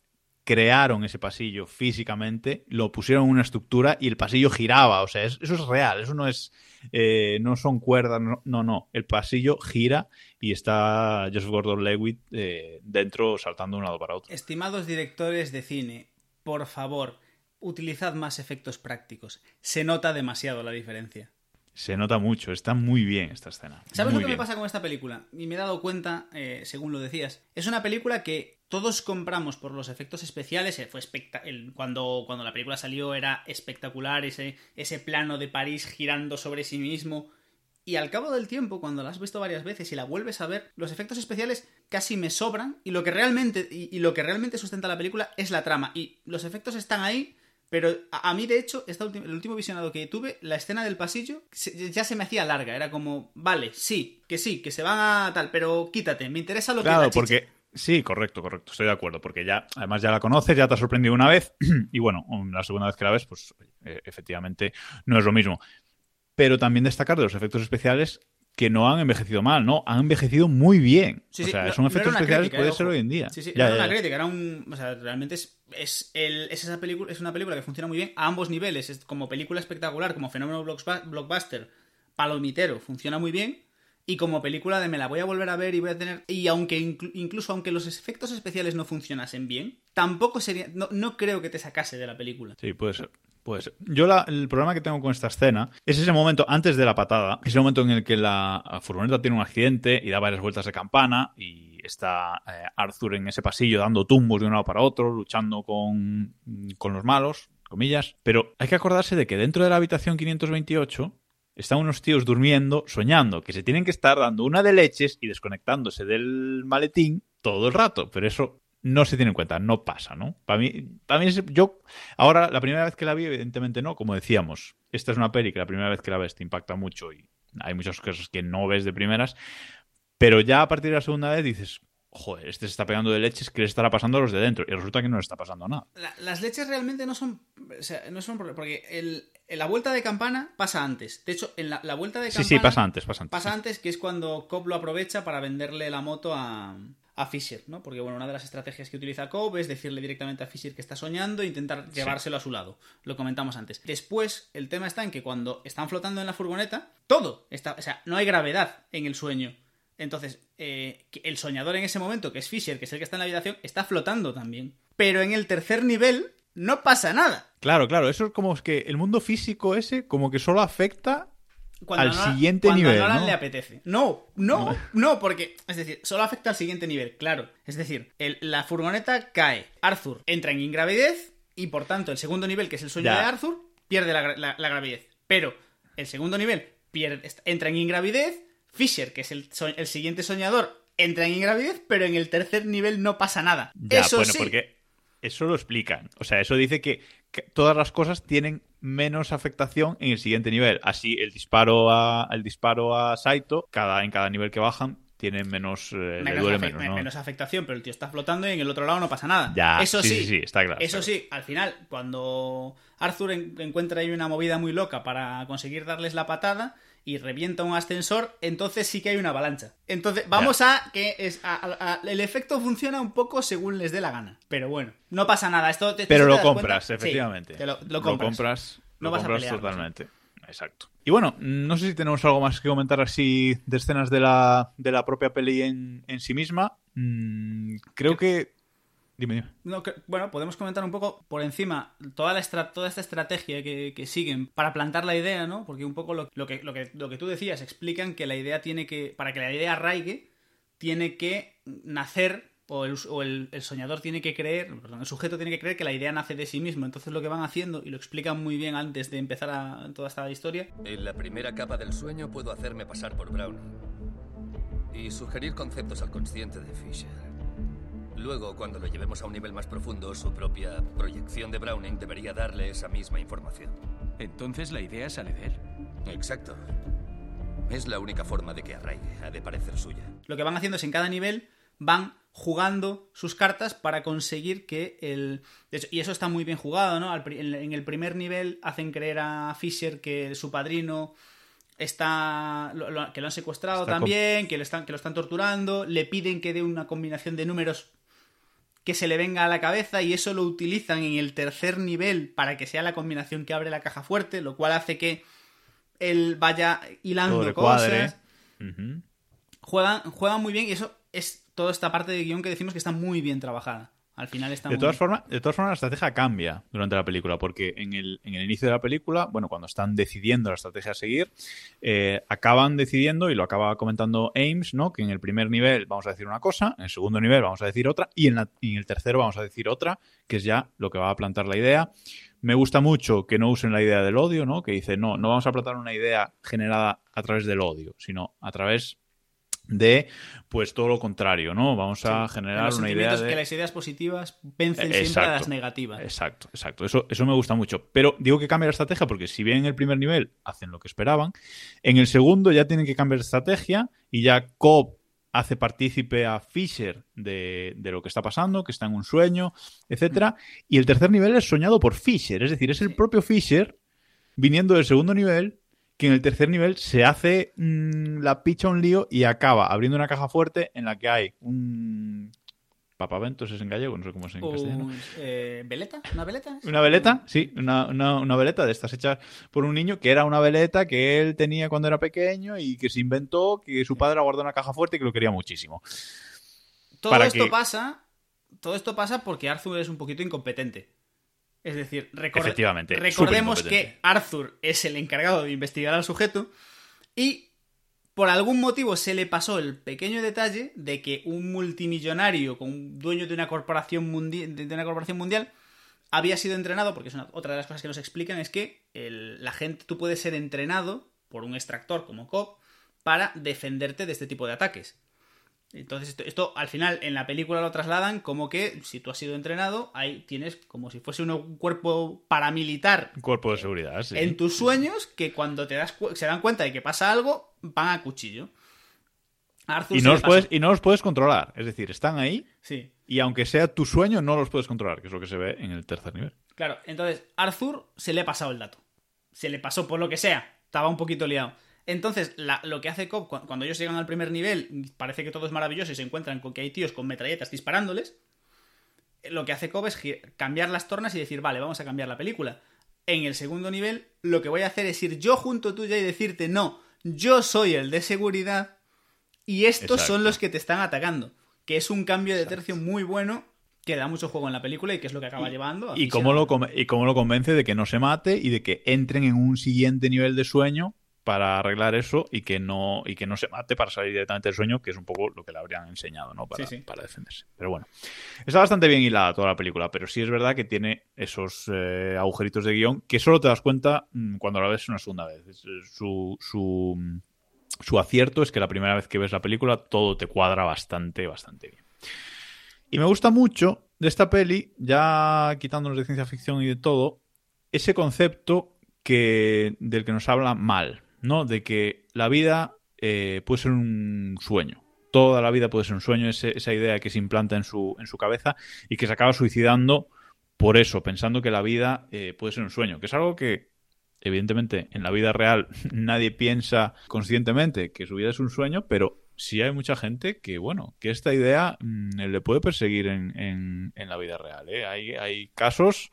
crearon ese pasillo físicamente, lo pusieron en una estructura y el pasillo giraba. O sea, es- eso es real, eso no es. eh, no son cuerdas, no, no, no. El pasillo gira y está Joseph Gordon Lewitt eh, dentro saltando de un lado para otro. Estimados directores de cine, por favor, utilizad más efectos prácticos. Se nota demasiado la diferencia. Se nota mucho, está muy bien esta escena. ¿Sabes Muy lo que bien. me pasa con esta película? Y me he dado cuenta, eh, según lo decías. Es una película que todos compramos por los efectos especiales. eh, Fue el- cuando, cuando la película salió era espectacular ese, ese plano de París girando sobre sí mismo. Y al cabo del tiempo, cuando la has visto varias veces y la vuelves a ver, los efectos especiales casi me sobran. Y lo que realmente, y, y lo que realmente sustenta la película es la trama. Y los efectos están ahí, pero a, a mí, de hecho, esta el último visionado que tuve, la escena del pasillo, se- ya se me hacía larga. Era como, vale, sí, que sí, que se van a tal, pero quítate, me interesa lo que Claro, la chicha. porque sí, correcto, correcto, estoy de acuerdo, porque ya, además ya la conoces, ya te ha sorprendido una vez, [clears throat] y bueno, la segunda vez que la ves, pues eh, efectivamente no es lo mismo. Pero también destacar de los efectos especiales que no han envejecido mal, no, han envejecido muy bien. Sí, o sea, no- son no efectos una especiales crítica, puede eh, ser hoy en día. Sí, sí, Ya, no era ya, una ya. crítica, era un. O sea, realmente es, es, el, es esa película, es una película que funciona muy bien a ambos niveles. Es como película espectacular, como fenómeno blockbuster, palomitero, funciona muy bien. Y como película de me la voy a volver a ver y voy a tener. Y aunque inclu- incluso aunque los efectos especiales no funcionasen bien, tampoco sería. No, no creo que te sacase de la película. Sí, puede ser. Puede ser. Yo el problema que tengo con esta escena es ese momento antes de la patada, ese momento en el que la furgoneta tiene un accidente y da varias vueltas de campana y está eh, Arthur en ese pasillo dando tumbos de un lado para otro, luchando con, con los malos, comillas. Pero hay que acordarse de que dentro de la habitación 528 están unos tíos durmiendo, soñando, que se tienen que estar dando una de leches y desconectándose del maletín todo el rato. Pero eso no se tiene en cuenta, no pasa, ¿no? Para mí, para mí es- yo, ahora, la primera vez que la vi, evidentemente no, como decíamos, esta es una peli que la primera vez que la ves te impacta mucho y hay muchas cosas que no ves de primeras, pero ya a partir de la segunda vez dices, joder, este se está pegando de leches, ¿qué le estará pasando a los de dentro? Y resulta que no le está pasando nada. La- las leches realmente no son. O sea, no son. Porque el, en la vuelta de campana pasa antes. De hecho, en la, la vuelta de Sí, campana. sí, pasa antes, pasa antes. Pasa antes, que es cuando Cobb lo aprovecha para venderle la moto a, a Fisher, ¿no? Porque, bueno, una de las estrategias que utiliza Cobb es decirle directamente a Fisher que está soñando e intentar llevárselo a su lado. Lo comentamos antes. Después, el tema está en que cuando están flotando en la furgoneta, todo está. O sea, no hay gravedad en el sueño. Entonces, eh, el soñador en ese momento, que es Fisher, que es el que está en la habitación, está flotando también. Pero en el tercer nivel no pasa nada. Claro, claro, eso es como que el mundo físico ese como que solo afecta Cuando al siguiente cuando nivel, Nolan ¿no? le apetece. No, no, no, porque, es decir, solo afecta al siguiente nivel, claro. Es decir, el- la furgoneta cae, Arthur entra en ingravidez y por tanto el segundo nivel, que es el sueño Ya. de Arthur, pierde la, la- la gravidez. Pero el segundo nivel pierde, entra en ingravidez, Fisher, que es el, so- el siguiente soñador, entra en ingravidez, pero en el tercer nivel no pasa nada. Ya, Eso bueno, sí. porque eso lo explican. O sea, eso dice que, que todas las cosas tienen menos afectación en el siguiente nivel. Así, el disparo a, el disparo a Saito, cada, en cada nivel que bajan, tiene menos, eh, le menos, duele menos, me- ¿no? menos afectación, pero el tío está flotando y en el otro lado no pasa nada. Ya, eso sí, sí, sí, sí, está claro, Eso sí, al final, cuando Arthur en- encuentra ahí una movida muy loca para conseguir darles la patada y revienta un ascensor, entonces sí que hay una avalancha. Entonces, vamos a que es a- a- a- el efecto funciona un poco según les dé la gana. Pero bueno, no pasa nada. Esto te- Pero te lo das cuenta- compras, Sí, efectivamente. te lo, lo compras. lo No vas a compras pelear, totalmente. Exacto. Y bueno, no sé si tenemos algo más que comentar así de escenas de la, de la propia peli en, en sí misma. Mm, creo que... Dime, dime. No, que- bueno, podemos comentar un poco por encima toda, la estra- toda esta estrategia que, que siguen para plantar la idea, ¿no? Porque un poco lo, lo que, lo, que, lo que tú decías, explican que la idea tiene que, para que la idea arraigue, tiene que nacer, o, el, o el- el soñador tiene que creer, perdón, el sujeto tiene que creer que la idea nace de sí mismo. Entonces lo que van haciendo, y lo explican muy bien antes de empezar a, toda esta historia, En la primera capa del sueño puedo hacerme pasar por Browning y sugerir conceptos al consciente de Fisher. Luego, cuando lo llevemos a un nivel más profundo, su propia proyección de Browning debería darle esa misma información. Entonces la idea sale de él. Exacto. Es la única forma de que arraigue, ha de parecer suya. lo que van haciendo es en cada nivel van jugando sus cartas para conseguir que el... de hecho, y eso está muy bien jugado, ¿no? En el primer nivel hacen creer a Fisher que su padrino está lo- lo- que lo han secuestrado Está también, que, le están, que lo están torturando, le piden que dé una combinación de números que se le venga a la cabeza y eso lo utilizan en el tercer nivel para que sea la combinación que abre la caja fuerte, lo cual hace que él vaya hilando cosas. juegan, juegan muy bien y eso es toda esta parte de guion que decimos que está muy bien trabajada. Al final está De muy todas, formas, de todas formas, la estrategia cambia durante la película, porque en el, en el inicio de la película, bueno, cuando están decidiendo la estrategia a seguir, eh, acaban decidiendo, y lo acaba comentando Ames, ¿no? Que en el primer nivel vamos a decir una cosa, en el segundo nivel vamos a decir otra, y en, la- y en el tercero vamos a decir otra, que es ya lo que va a plantar la idea. Me gusta mucho que no usen la idea del odio, ¿no? Que dice, no, no vamos a plantar una idea generada a través del odio, sino a través de, pues, todo lo contrario, ¿no? Vamos a generar los una idea de... Que las ideas positivas vencen siempre a las negativas. Exacto, exacto. Eso, eso me gusta mucho. Pero digo que cambia la estrategia porque si bien en el primer nivel hacen lo que esperaban, en el segundo ya tienen que cambiar de estrategia y ya Cobb hace partícipe a Fisher de, de lo que está pasando, que está en un sueño, etcétera. Y el tercer nivel es soñado por Fisher, es decir, es el propio Fisher viniendo del segundo nivel que en el tercer nivel se hace mm, la picha un lío y acaba abriendo una caja fuerte en la que hay un papaventos es en gallego, no sé cómo es en castellano. Un, eh, ¿Veleta? ¿Una veleta? Una veleta, sí, una, una, una veleta de estas hechas por un niño que era una veleta que él tenía cuando era pequeño y que se inventó, que su padre guardó en una caja fuerte y que lo quería muchísimo. Todo Para esto que- pasa. Todo esto pasa porque Arthur es un poquito incompetente. Es decir, recordemos que Arthur es el encargado de investigar al sujeto y por algún motivo se le pasó el pequeño detalle de que un multimillonario con un dueño de una corporación mundial, de una corporación mundial había sido entrenado, porque es una- otra de las cosas que nos explican es que el- la gente, tú puedes ser entrenado por un extractor como Cobb para defenderte de este tipo de ataques. Entonces, esto, esto, al final en la película lo trasladan como que si tú has sido entrenado, ahí tienes como si fuese un cuerpo paramilitar Un cuerpo de seguridad, sí. en tus sueños que cuando te das se dan cuenta de que pasa algo, van a cuchillo. Arthur Y no, los puedes, y no los puedes controlar. Es decir, están ahí Sí. y aunque sea tu sueño, no los puedes controlar, que es lo que se ve en el tercer nivel. Claro, entonces Arthur se le ha pasado el dato. Se le pasó por lo que sea. Estaba un poquito liado. Entonces, la- lo que hace Cobb, cu- cuando ellos llegan al primer nivel, parece que todo es maravilloso y se encuentran con que hay tíos con metralletas disparándoles. Lo que hace Cobb es cambiar las tornas y decir, vale, vamos a cambiar la película. En el segundo nivel, lo que voy a hacer es ir yo junto tuya y decirte, no, yo soy el de seguridad y estos Exacto. son los que te están atacando. Que es un cambio de tercio muy bueno que da mucho juego en la película y que es lo que acaba llevando a Y cómo, lo, y cómo lo convence de que no se mate y de que entren en un siguiente nivel de sueño para arreglar eso y que no y que no se mate para salir directamente del sueño, que es un poco lo que le habrían enseñado, ¿no? Para, Sí, sí. para defenderse. Pero bueno, está bastante bien hilada toda la película, pero sí es verdad que tiene esos eh, agujeritos de guion que solo te das cuenta mm, cuando la ves una segunda vez. Eh, Su, su, su acierto es que la primera vez que ves la película todo te cuadra bastante, bastante bien. Y me gusta mucho de esta peli, ya quitándonos de ciencia ficción y de todo, ese concepto que, del que nos habla mal, ¿no? De que la vida eh, puede ser un sueño. Toda la vida puede ser un sueño, esa idea que se implanta en su, en su cabeza y que se acaba suicidando por eso, pensando que la vida eh, puede ser un sueño, que es algo que evidentemente en la vida real [laughs] nadie piensa conscientemente que su vida es un sueño, pero sí hay mucha gente que, bueno, que esta idea mm, le puede perseguir en, en- en la vida real. ¿eh? Hay, hay casos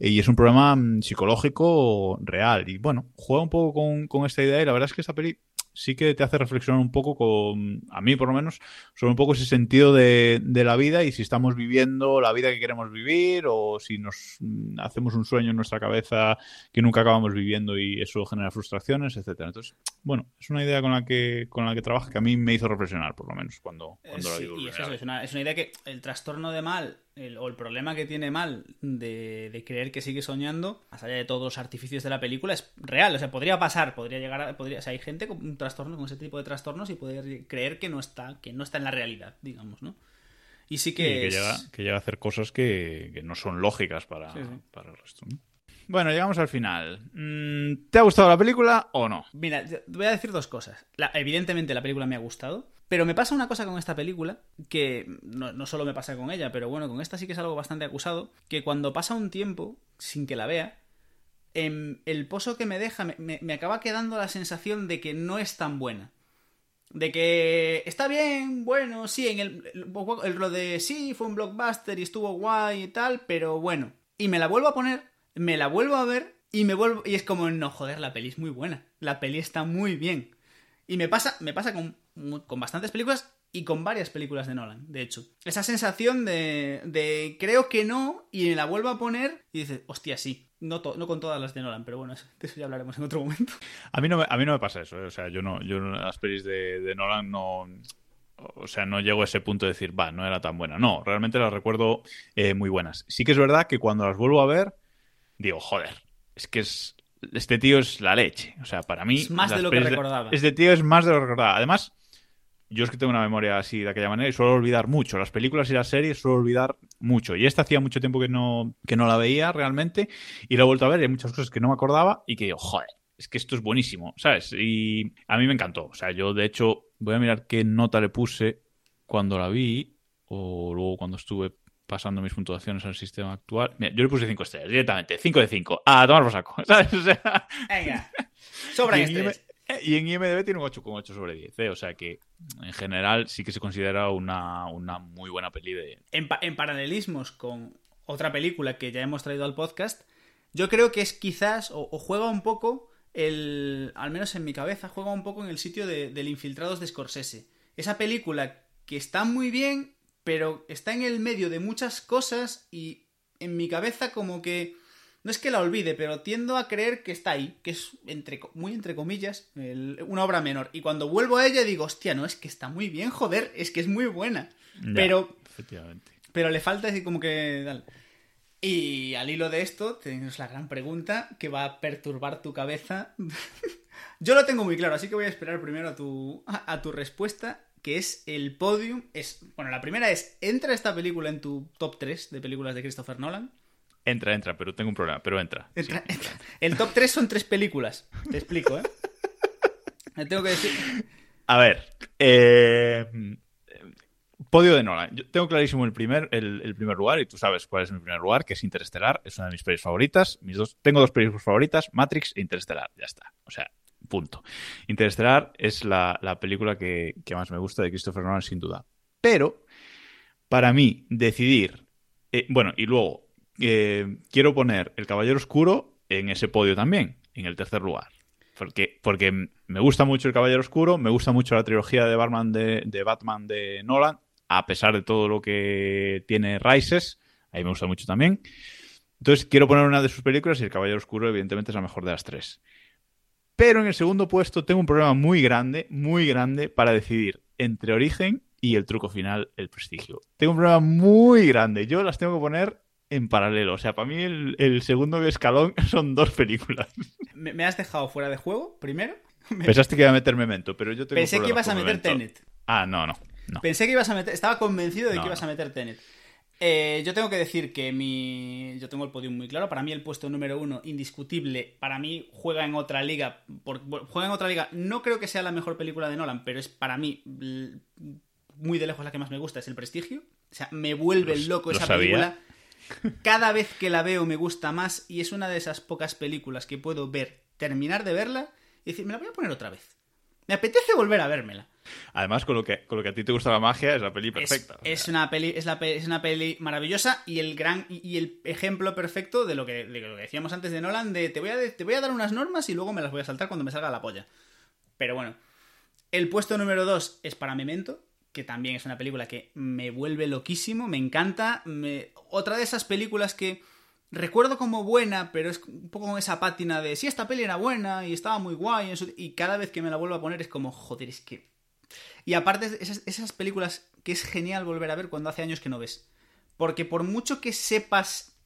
y es un problema mm, psicológico real. Y bueno, juega un poco con, con esta idea y la verdad es que esta peli sí que te hace reflexionar un poco con, a mí por lo menos, sobre un poco ese sentido de, de la vida y si estamos viviendo la vida que queremos vivir o si nos mm, hacemos un sueño en nuestra cabeza que nunca acabamos viviendo y eso genera frustraciones, etcétera. Entonces, bueno, es una idea con la que con la que trabaja que a mí me hizo reflexionar, por lo menos, cuando, cuando la Eh, Sí, eso, es, una, es una idea que el trastorno de mal el- o el problema que tiene mal de, de creer que sigue soñando, más allá de todos los artificios de la película, es real. O sea, podría pasar, podría llegar a. Podría, o sea, hay gente con un trastorno, con ese tipo de trastornos y poder creer que no está, que no está en la realidad, digamos, ¿no? Y sí que. Sí, que, es- llega, que llega a hacer cosas que, que no son lógicas para, Sí, sí. para el resto. ¿no? Bueno, llegamos al final. Mm, ¿Te ha gustado la película o no? Mira, voy a decir dos cosas. La- evidentemente la película me ha gustado, pero me pasa una cosa con esta película, que no, no solo me pasa con ella, pero bueno, con esta sí que es algo bastante acusado, que cuando pasa un tiempo, sin que la vea, em, el pozo que me deja me, me- acaba quedando la sensación de que no es tan buena. De que está bien, bueno, sí, en el, el- el- lo de sí, fue un blockbuster y estuvo guay y tal, pero bueno. Y me la vuelvo a poner, me la vuelvo a ver y me vuelvo y es como no joder, la peli es muy buena, la peli está muy bien. Y me pasa, me pasa con, con bastantes películas y con varias películas de Nolan, de hecho. Esa sensación de, de creo que no y me la vuelvo a poner y dices, hostia, sí. No, to- no con todas las de Nolan, pero bueno, de eso ya hablaremos en otro momento. A mí no me, a mí no me pasa eso. ¿eh? O sea, yo no, yo las pelis de, de Nolan no. O sea, no llego a ese punto de decir, va, no era tan buena. No, realmente las recuerdo eh, muy buenas. Sí que es verdad que cuando las vuelvo a ver, digo, joder, es que es. Este tío es la leche. O sea, para mí. Es más de lo que recordaba. Este tío es más de lo que recordaba. Además, yo es que tengo una memoria así de aquella manera y suelo olvidar mucho. Las películas y las series suelo olvidar mucho. Y esta hacía mucho tiempo que no, que no la veía realmente. Y la he vuelto a ver y hay muchas cosas que no me acordaba y que digo, joder, es que esto es buenísimo, ¿sabes? Y a mí me encantó. O sea, yo de hecho voy a mirar qué nota le puse cuando la vi o luego cuando estuve pasando mis puntuaciones al sistema actual. Mira, yo le puse 5 estrellas directamente, 5 de 5. A tomar por saco, [laughs] ¿sabes? O sea, Venga. Sobra [laughs] estrellas. [laughs] Y en IMDB tiene un 8,8 sobre 10, ¿eh? o sea que en general sí que se considera una, una muy buena peli de... en, en paralelismos con otra película que ya hemos traído al podcast, yo creo que es quizás, o, o juega un poco, el, al menos en mi cabeza, juega un poco en el sitio de, del Infiltrados de Scorsese. Esa película que está muy bien, pero está en el medio de muchas cosas y en mi cabeza como que... No es que la olvide, pero tiendo a creer que está ahí, que es entre, muy entre comillas, el- una obra menor. Y cuando vuelvo a ella digo, hostia, no, es que está muy bien, joder, es que es muy buena. Ya, Pero Efectivamente. pero le falta así como que... tal. Y al hilo de esto, tenemos la gran pregunta que va a perturbar tu cabeza. [laughs] Yo lo tengo muy claro, así que voy a esperar primero a tu, a, a tu respuesta, que es el podium. Es, bueno, la primera es, ¿entra esta película en tu top 3 de películas de Christopher Nolan? Entra, entra, pero tengo un problema, pero entra. sí. Entra- entra. El top 3 son tres películas. Te explico, ¿eh? Le tengo que decir... A ver, eh, podio de Nolan. Yo tengo clarísimo el primer, el, el primer lugar, y tú sabes cuál es mi primer lugar, que es Interestelar. Es una de mis pelis favoritas. Mis dos, tengo dos películas favoritas, Matrix e Interestelar. Ya está. O sea, punto. Interestelar es la, la película que, que más me gusta de Christopher Nolan, sin duda. Pero, para mí, decidir... eh, bueno, y luego, eh, quiero poner El Caballero Oscuro en ese podio también, en el tercer lugar. Porque, porque me gusta mucho El Caballero Oscuro, me gusta mucho la trilogía de Batman de, de Batman de Nolan, a pesar de todo lo que tiene Rises, ahí me gusta mucho también. Entonces quiero poner una de sus películas y El Caballero Oscuro evidentemente es la mejor de las tres. Pero en el segundo puesto tengo un problema muy grande, muy grande para decidir entre Origen y el truco final, El Prestigio. Tengo un problema muy grande, yo las tengo que poner en paralelo. O sea, para mí el, el segundo escalón [laughs] son dos películas. ¿Me, me has dejado fuera de juego, primero? [laughs] Pensaste que iba a meter Memento, pero yo tengo Pensé que ibas a meter. Tenet. Ah, no, no. no. Pensé que ibas a meter. Estaba convencido de No, que ibas no. a meter Tenet. Eh, yo tengo que decir que mi. Yo tengo el podium muy claro. Para mí, el puesto número uno, indiscutible. Para mí, juega en otra liga. por- juega en otra liga. No creo que sea la mejor película de Nolan, pero es para mí muy de lejos la que más me gusta. Es El Prestigio. O sea, me vuelve Lo- loco lo esa película. Cada vez que la veo me gusta más. Y es una de esas pocas películas que puedo ver, terminar de verla y decir, me la voy a poner otra vez. Me apetece volver a vérmela. Además, con lo, que, con lo que a ti te gusta la magia, es la peli perfecta. Es, es una peli, es, la es una peli maravillosa y el gran y, y el ejemplo perfecto de lo que, de lo que decíamos antes de Nolan de te voy, a, te voy a dar unas normas y luego me las voy a saltar cuando me salga la polla. Pero bueno, el puesto número 2 es para Memento, que también es una película que me vuelve loquísimo, me encanta. me- Otra de esas películas que recuerdo como buena, pero es un poco con esa pátina de sí, esta peli era buena y estaba muy guay. Y cada vez que me la vuelvo a poner es como, joder, es que y aparte, esas, esas películas que es genial volver a ver cuando hace años que no ves. Porque por mucho que sepas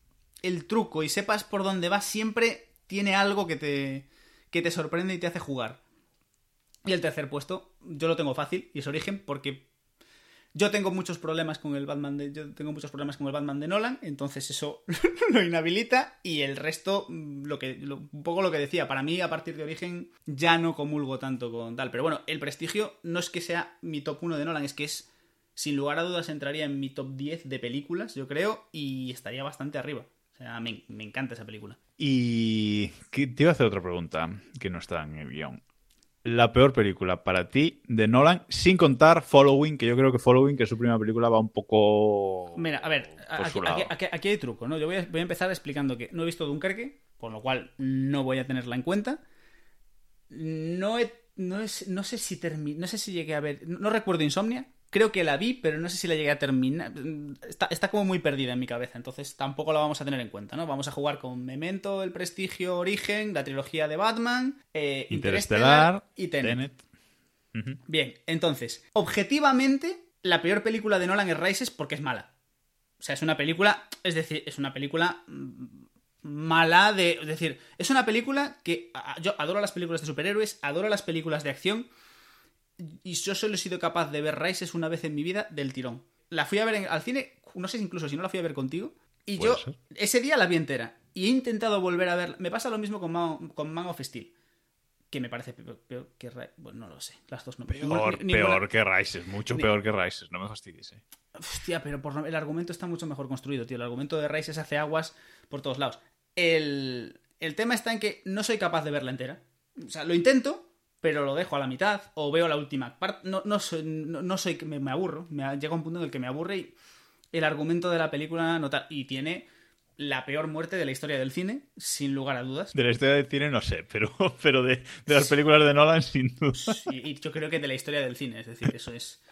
el truco y sepas por dónde vas, siempre tiene algo que te, que te sorprende y te hace jugar. Y el tercer puesto, yo lo tengo fácil, y es Origen, porque yo tengo muchos problemas con el Batman de, yo tengo muchos problemas con el Batman de Nolan, entonces eso [laughs] lo inhabilita, y el resto, mm, lo que, un poco lo que decía, para mí a partir de Origen ya no comulgo tanto con tal. Pero bueno, el prestigio no es que sea mi top 1 de Nolan, es que es, sin lugar a dudas, entraría en mi top 10 de películas, yo creo, y estaría bastante arriba. O sea, me, me encanta esa película. Y te iba a hacer otra pregunta que no está en el guion. La peor película para ti de Nolan, sin contar Following, que yo creo que Following, que es su primera película, va un poco. Mira, a ver, aquí, su lado. aquí- aquí- aquí hay truco, ¿no? Yo voy a, voy a empezar explicando que no he visto Dunkerque, por lo cual no voy a tenerla en cuenta. No he, no, es- no sé si termi- no sé si llegué a ver, no recuerdo Insomnia. Creo que la vi, pero no sé si la llegué a terminar. Está, está como muy perdida en mi cabeza, entonces tampoco la vamos a tener en cuenta, ¿no? Vamos a jugar con Memento, El Prestigio, Origen, la trilogía de Batman, eh, Interestelar, y Tenet. Bien, entonces, objetivamente, la peor película de Nolan es Rises porque es mala. O sea, es una película, es decir, es una película mm, mala de... Es decir, es una película que... a- Yo adoro las películas de superhéroes, adoro las películas de acción y yo solo he sido capaz de ver Rises una vez en mi vida del tirón. La fui a ver en- al cine, no sé si incluso si no la fui a ver contigo, y yo ser. ese día la vi entera y he intentado volver a ver... Me pasa lo mismo con Man, con Man of Steel, que me parece peor, peor que... Ri- Bueno, no lo sé, las dos no... Peor, ninguna- ninguna- peor que Rises, mucho Ni- peor que Rises, no me fastidies. eh. Hostia, pero por el argumento está mucho mejor construido, tío. El argumento de Rises hace aguas por todos lados. El, el tema está en que no soy capaz de verla entera. O sea, lo intento, pero lo dejo a la mitad o veo la última parte. No, no soy, no, no soy me, me aburro. Me llega un punto en el que me aburre y el argumento de la película nota y tiene la peor muerte de la historia del cine, sin lugar a dudas. De la historia del cine no sé, pero, [laughs] pero de, de las películas de Nolan sin duda. Y, y yo creo que de la historia del cine, es decir, eso es,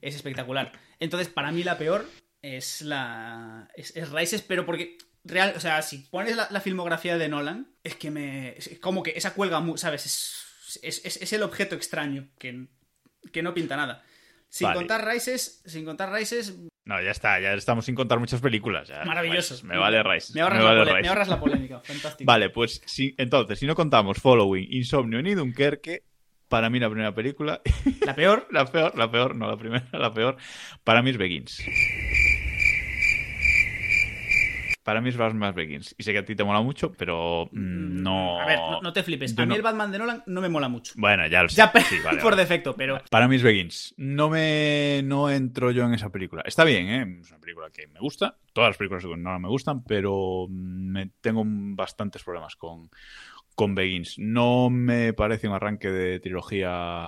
es espectacular. Entonces, para mí la peor es la. es, es Rises, pero porque. Real, o sea, si pones la, la filmografía de Nolan, es que me. es como que esa cuelga, ¿sabes? Es, es, es- es el objeto extraño que, que no pinta nada. Sin Vale. contar Rises, sin contar Rises, No, ya está, ya estamos sin contar muchas películas. ya. maravilloso. Rice, me vale Rice. Me ahorras, me la, vale pole- Rice. me ahorras la polémica, fantástico. Vale, pues si, entonces, si no contamos Following, Insomnio ni Dunkerque, para mí la primera película, La peor, [laughs] la peor, la peor, no la primera, la peor, para mí es Begins. Para mí es Batman Begins. Y sé que a ti te mola mucho, pero mm, no... A ver, no, no te flipes. yo A mí no- el Batman de Nolan no me mola mucho. Bueno, ya lo sé. Ya pe- Sí, vale, [laughs] por vale. defecto, pero. Para mí es Begins. No me no entro yo en esa película. Está bien, ¿eh? Es una película que me gusta. Todas las películas de Nolan me gustan, pero me tengo bastantes problemas con, con Begins. No me parece un arranque de trilogía.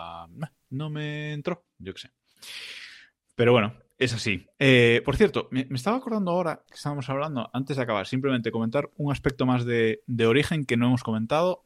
No me entró, yo qué sé. Pero bueno, es así. Eh, por cierto, me, me estaba acordando ahora que estábamos hablando, antes de acabar, simplemente comentar un aspecto más de, de origen que no hemos comentado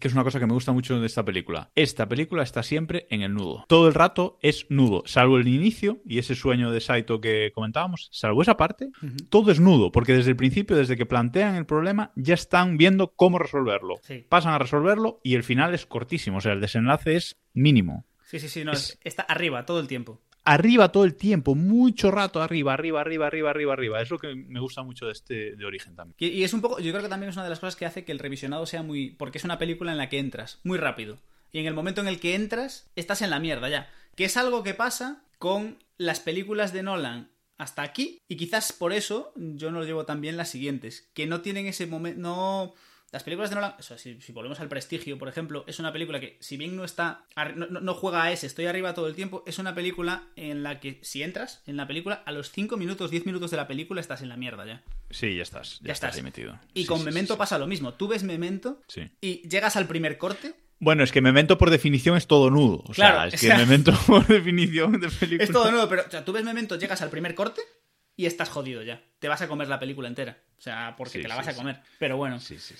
que es una cosa que me gusta mucho de esta película. Esta película está siempre en el nudo. Todo el rato es nudo, salvo el inicio y ese sueño de Saito que comentábamos, salvo esa parte, todo es nudo, porque desde el principio, desde que plantean el problema, ya están viendo cómo resolverlo. Sí. Pasan a resolverlo y el final es cortísimo, o sea, el desenlace es mínimo. Sí, sí, sí, no, Es- está arriba todo el tiempo. Arriba todo el tiempo, mucho rato arriba, arriba, arriba, arriba, arriba, arriba. Es lo que me gusta mucho de este de origen también. Y, es un poco, yo creo que también es una de las cosas que hace que el revisionado sea muy. Porque es una película en la que entras muy rápido. Y en el momento en el que entras, estás en la mierda ya. Que es algo que pasa con las películas de Nolan hasta aquí. Y quizás por eso yo no lo llevo tan bien las siguientes. Que no tienen ese momento. No. Las películas de Nolan, o sea, si, si volvemos al prestigio, por ejemplo, es una película que, si bien no está, no, juega a ese, estoy arriba todo el tiempo, es una película en la que si entras en la película, a los 5 minutos, 10 minutos de la película estás en la mierda ya. Sí, ya estás, ya, Ya estás estás. metido. Y Sí, con sí, Memento sí. pasa lo mismo. Tú ves Memento y llegas al primer corte. Bueno, es que Memento por definición es todo nudo. O Claro, sea, es o que sea- Memento [laughs] por definición de película. Es todo nuevo, pero o sea, tú ves Memento, llegas al primer corte y estás jodido ya. Te vas a comer la película entera. O sea, porque Sí, te la sí, vas a sí. comer. Pero bueno.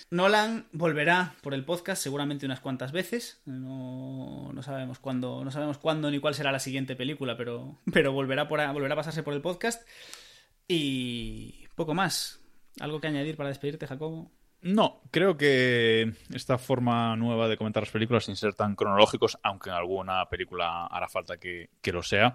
Nolan volverá por el podcast seguramente unas cuantas veces. No, no sabemos cuándo, no sabemos cuándo ni cuál será la siguiente película, pero, pero volverá, por volverá a pasarse por el podcast. Y poco más. ¿Algo que añadir para despedirte, Jacobo? No, creo que esta forma nueva de comentar las películas sin ser tan cronológicos, aunque en alguna película hará falta que, que lo sea,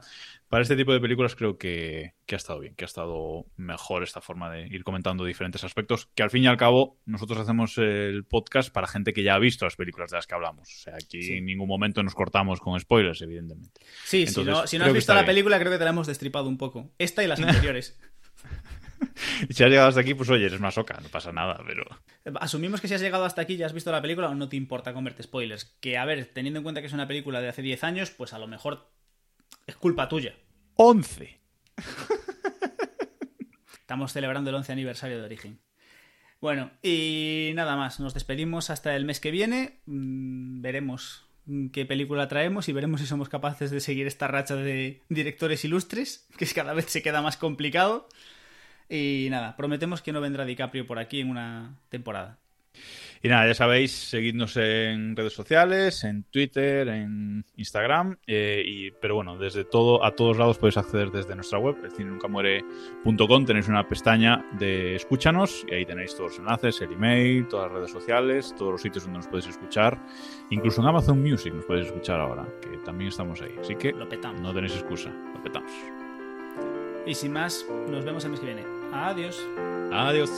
para este tipo de películas creo que, que ha estado bien, que ha estado mejor esta forma de ir comentando diferentes aspectos, que al fin y al cabo nosotros hacemos el podcast para gente que ya ha visto las películas de las que hablamos. O sea, aquí Sí. en ningún momento nos cortamos con spoilers, evidentemente. Sí, Entonces, si no, si no has visto la bien. película, creo que te la hemos destripado un poco. Esta y las [laughs] anteriores. [laughs] Si has llegado hasta aquí, pues oye, eres más oca, no pasa nada, pero... Asumimos que si has llegado hasta aquí y has visto la película no te importa comerte spoilers. Que, a ver, teniendo en cuenta que es una película de hace 10 años, pues a lo mejor es culpa tuya. 11. [laughs] Estamos celebrando el 11 aniversario de Origen. Bueno, y nada más. Nos despedimos hasta el mes que viene. Mm, veremos qué película traemos y veremos si somos capaces de seguir esta racha de directores ilustres, que cada vez se queda más complicado. Y nada, prometemos que no vendrá DiCaprio por aquí en una temporada. Y nada, ya sabéis, seguidnos en redes sociales, en Twitter, en Instagram, eh, y, pero bueno, desde todo, a todos lados podéis acceder desde nuestra web, elcineuncamuere.com, tenéis una pestaña de escúchanos, y ahí tenéis todos los enlaces, el email, todas las redes sociales, todos los sitios donde nos podéis escuchar, incluso en Amazon Music nos podéis escuchar ahora, que también estamos ahí, así que Lo petamos. no tenéis excusa, lo petamos. Y sin más, nos vemos el mes que viene. Adiós. Adiós.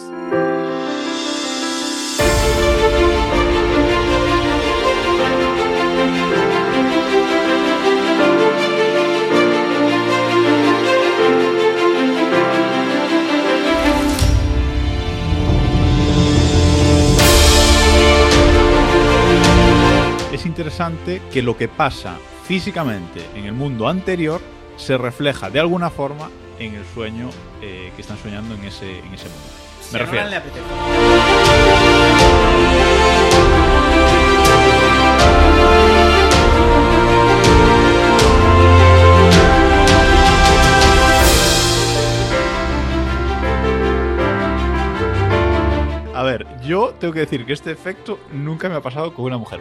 es interesante que lo que pasa físicamente en el mundo anterior se refleja de alguna forma en el sueño eh, que están soñando en ese, en ese mundo. Me refiero. A ver, yo tengo que decir que este efecto nunca me ha pasado con una mujer.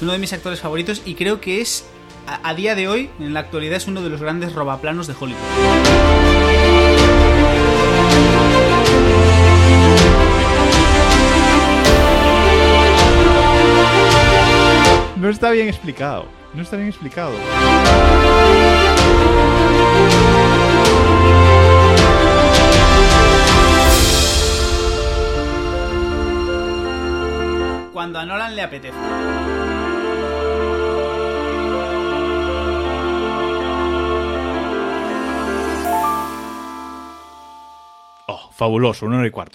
Es uno de mis actores favoritos y creo que es, a, a día de hoy, en la actualidad, es uno de los grandes robaplanos de Hollywood. No está bien explicado. No está bien explicado. Cuando a Nolan le apetece. Fabuloso, una hora y cuarto.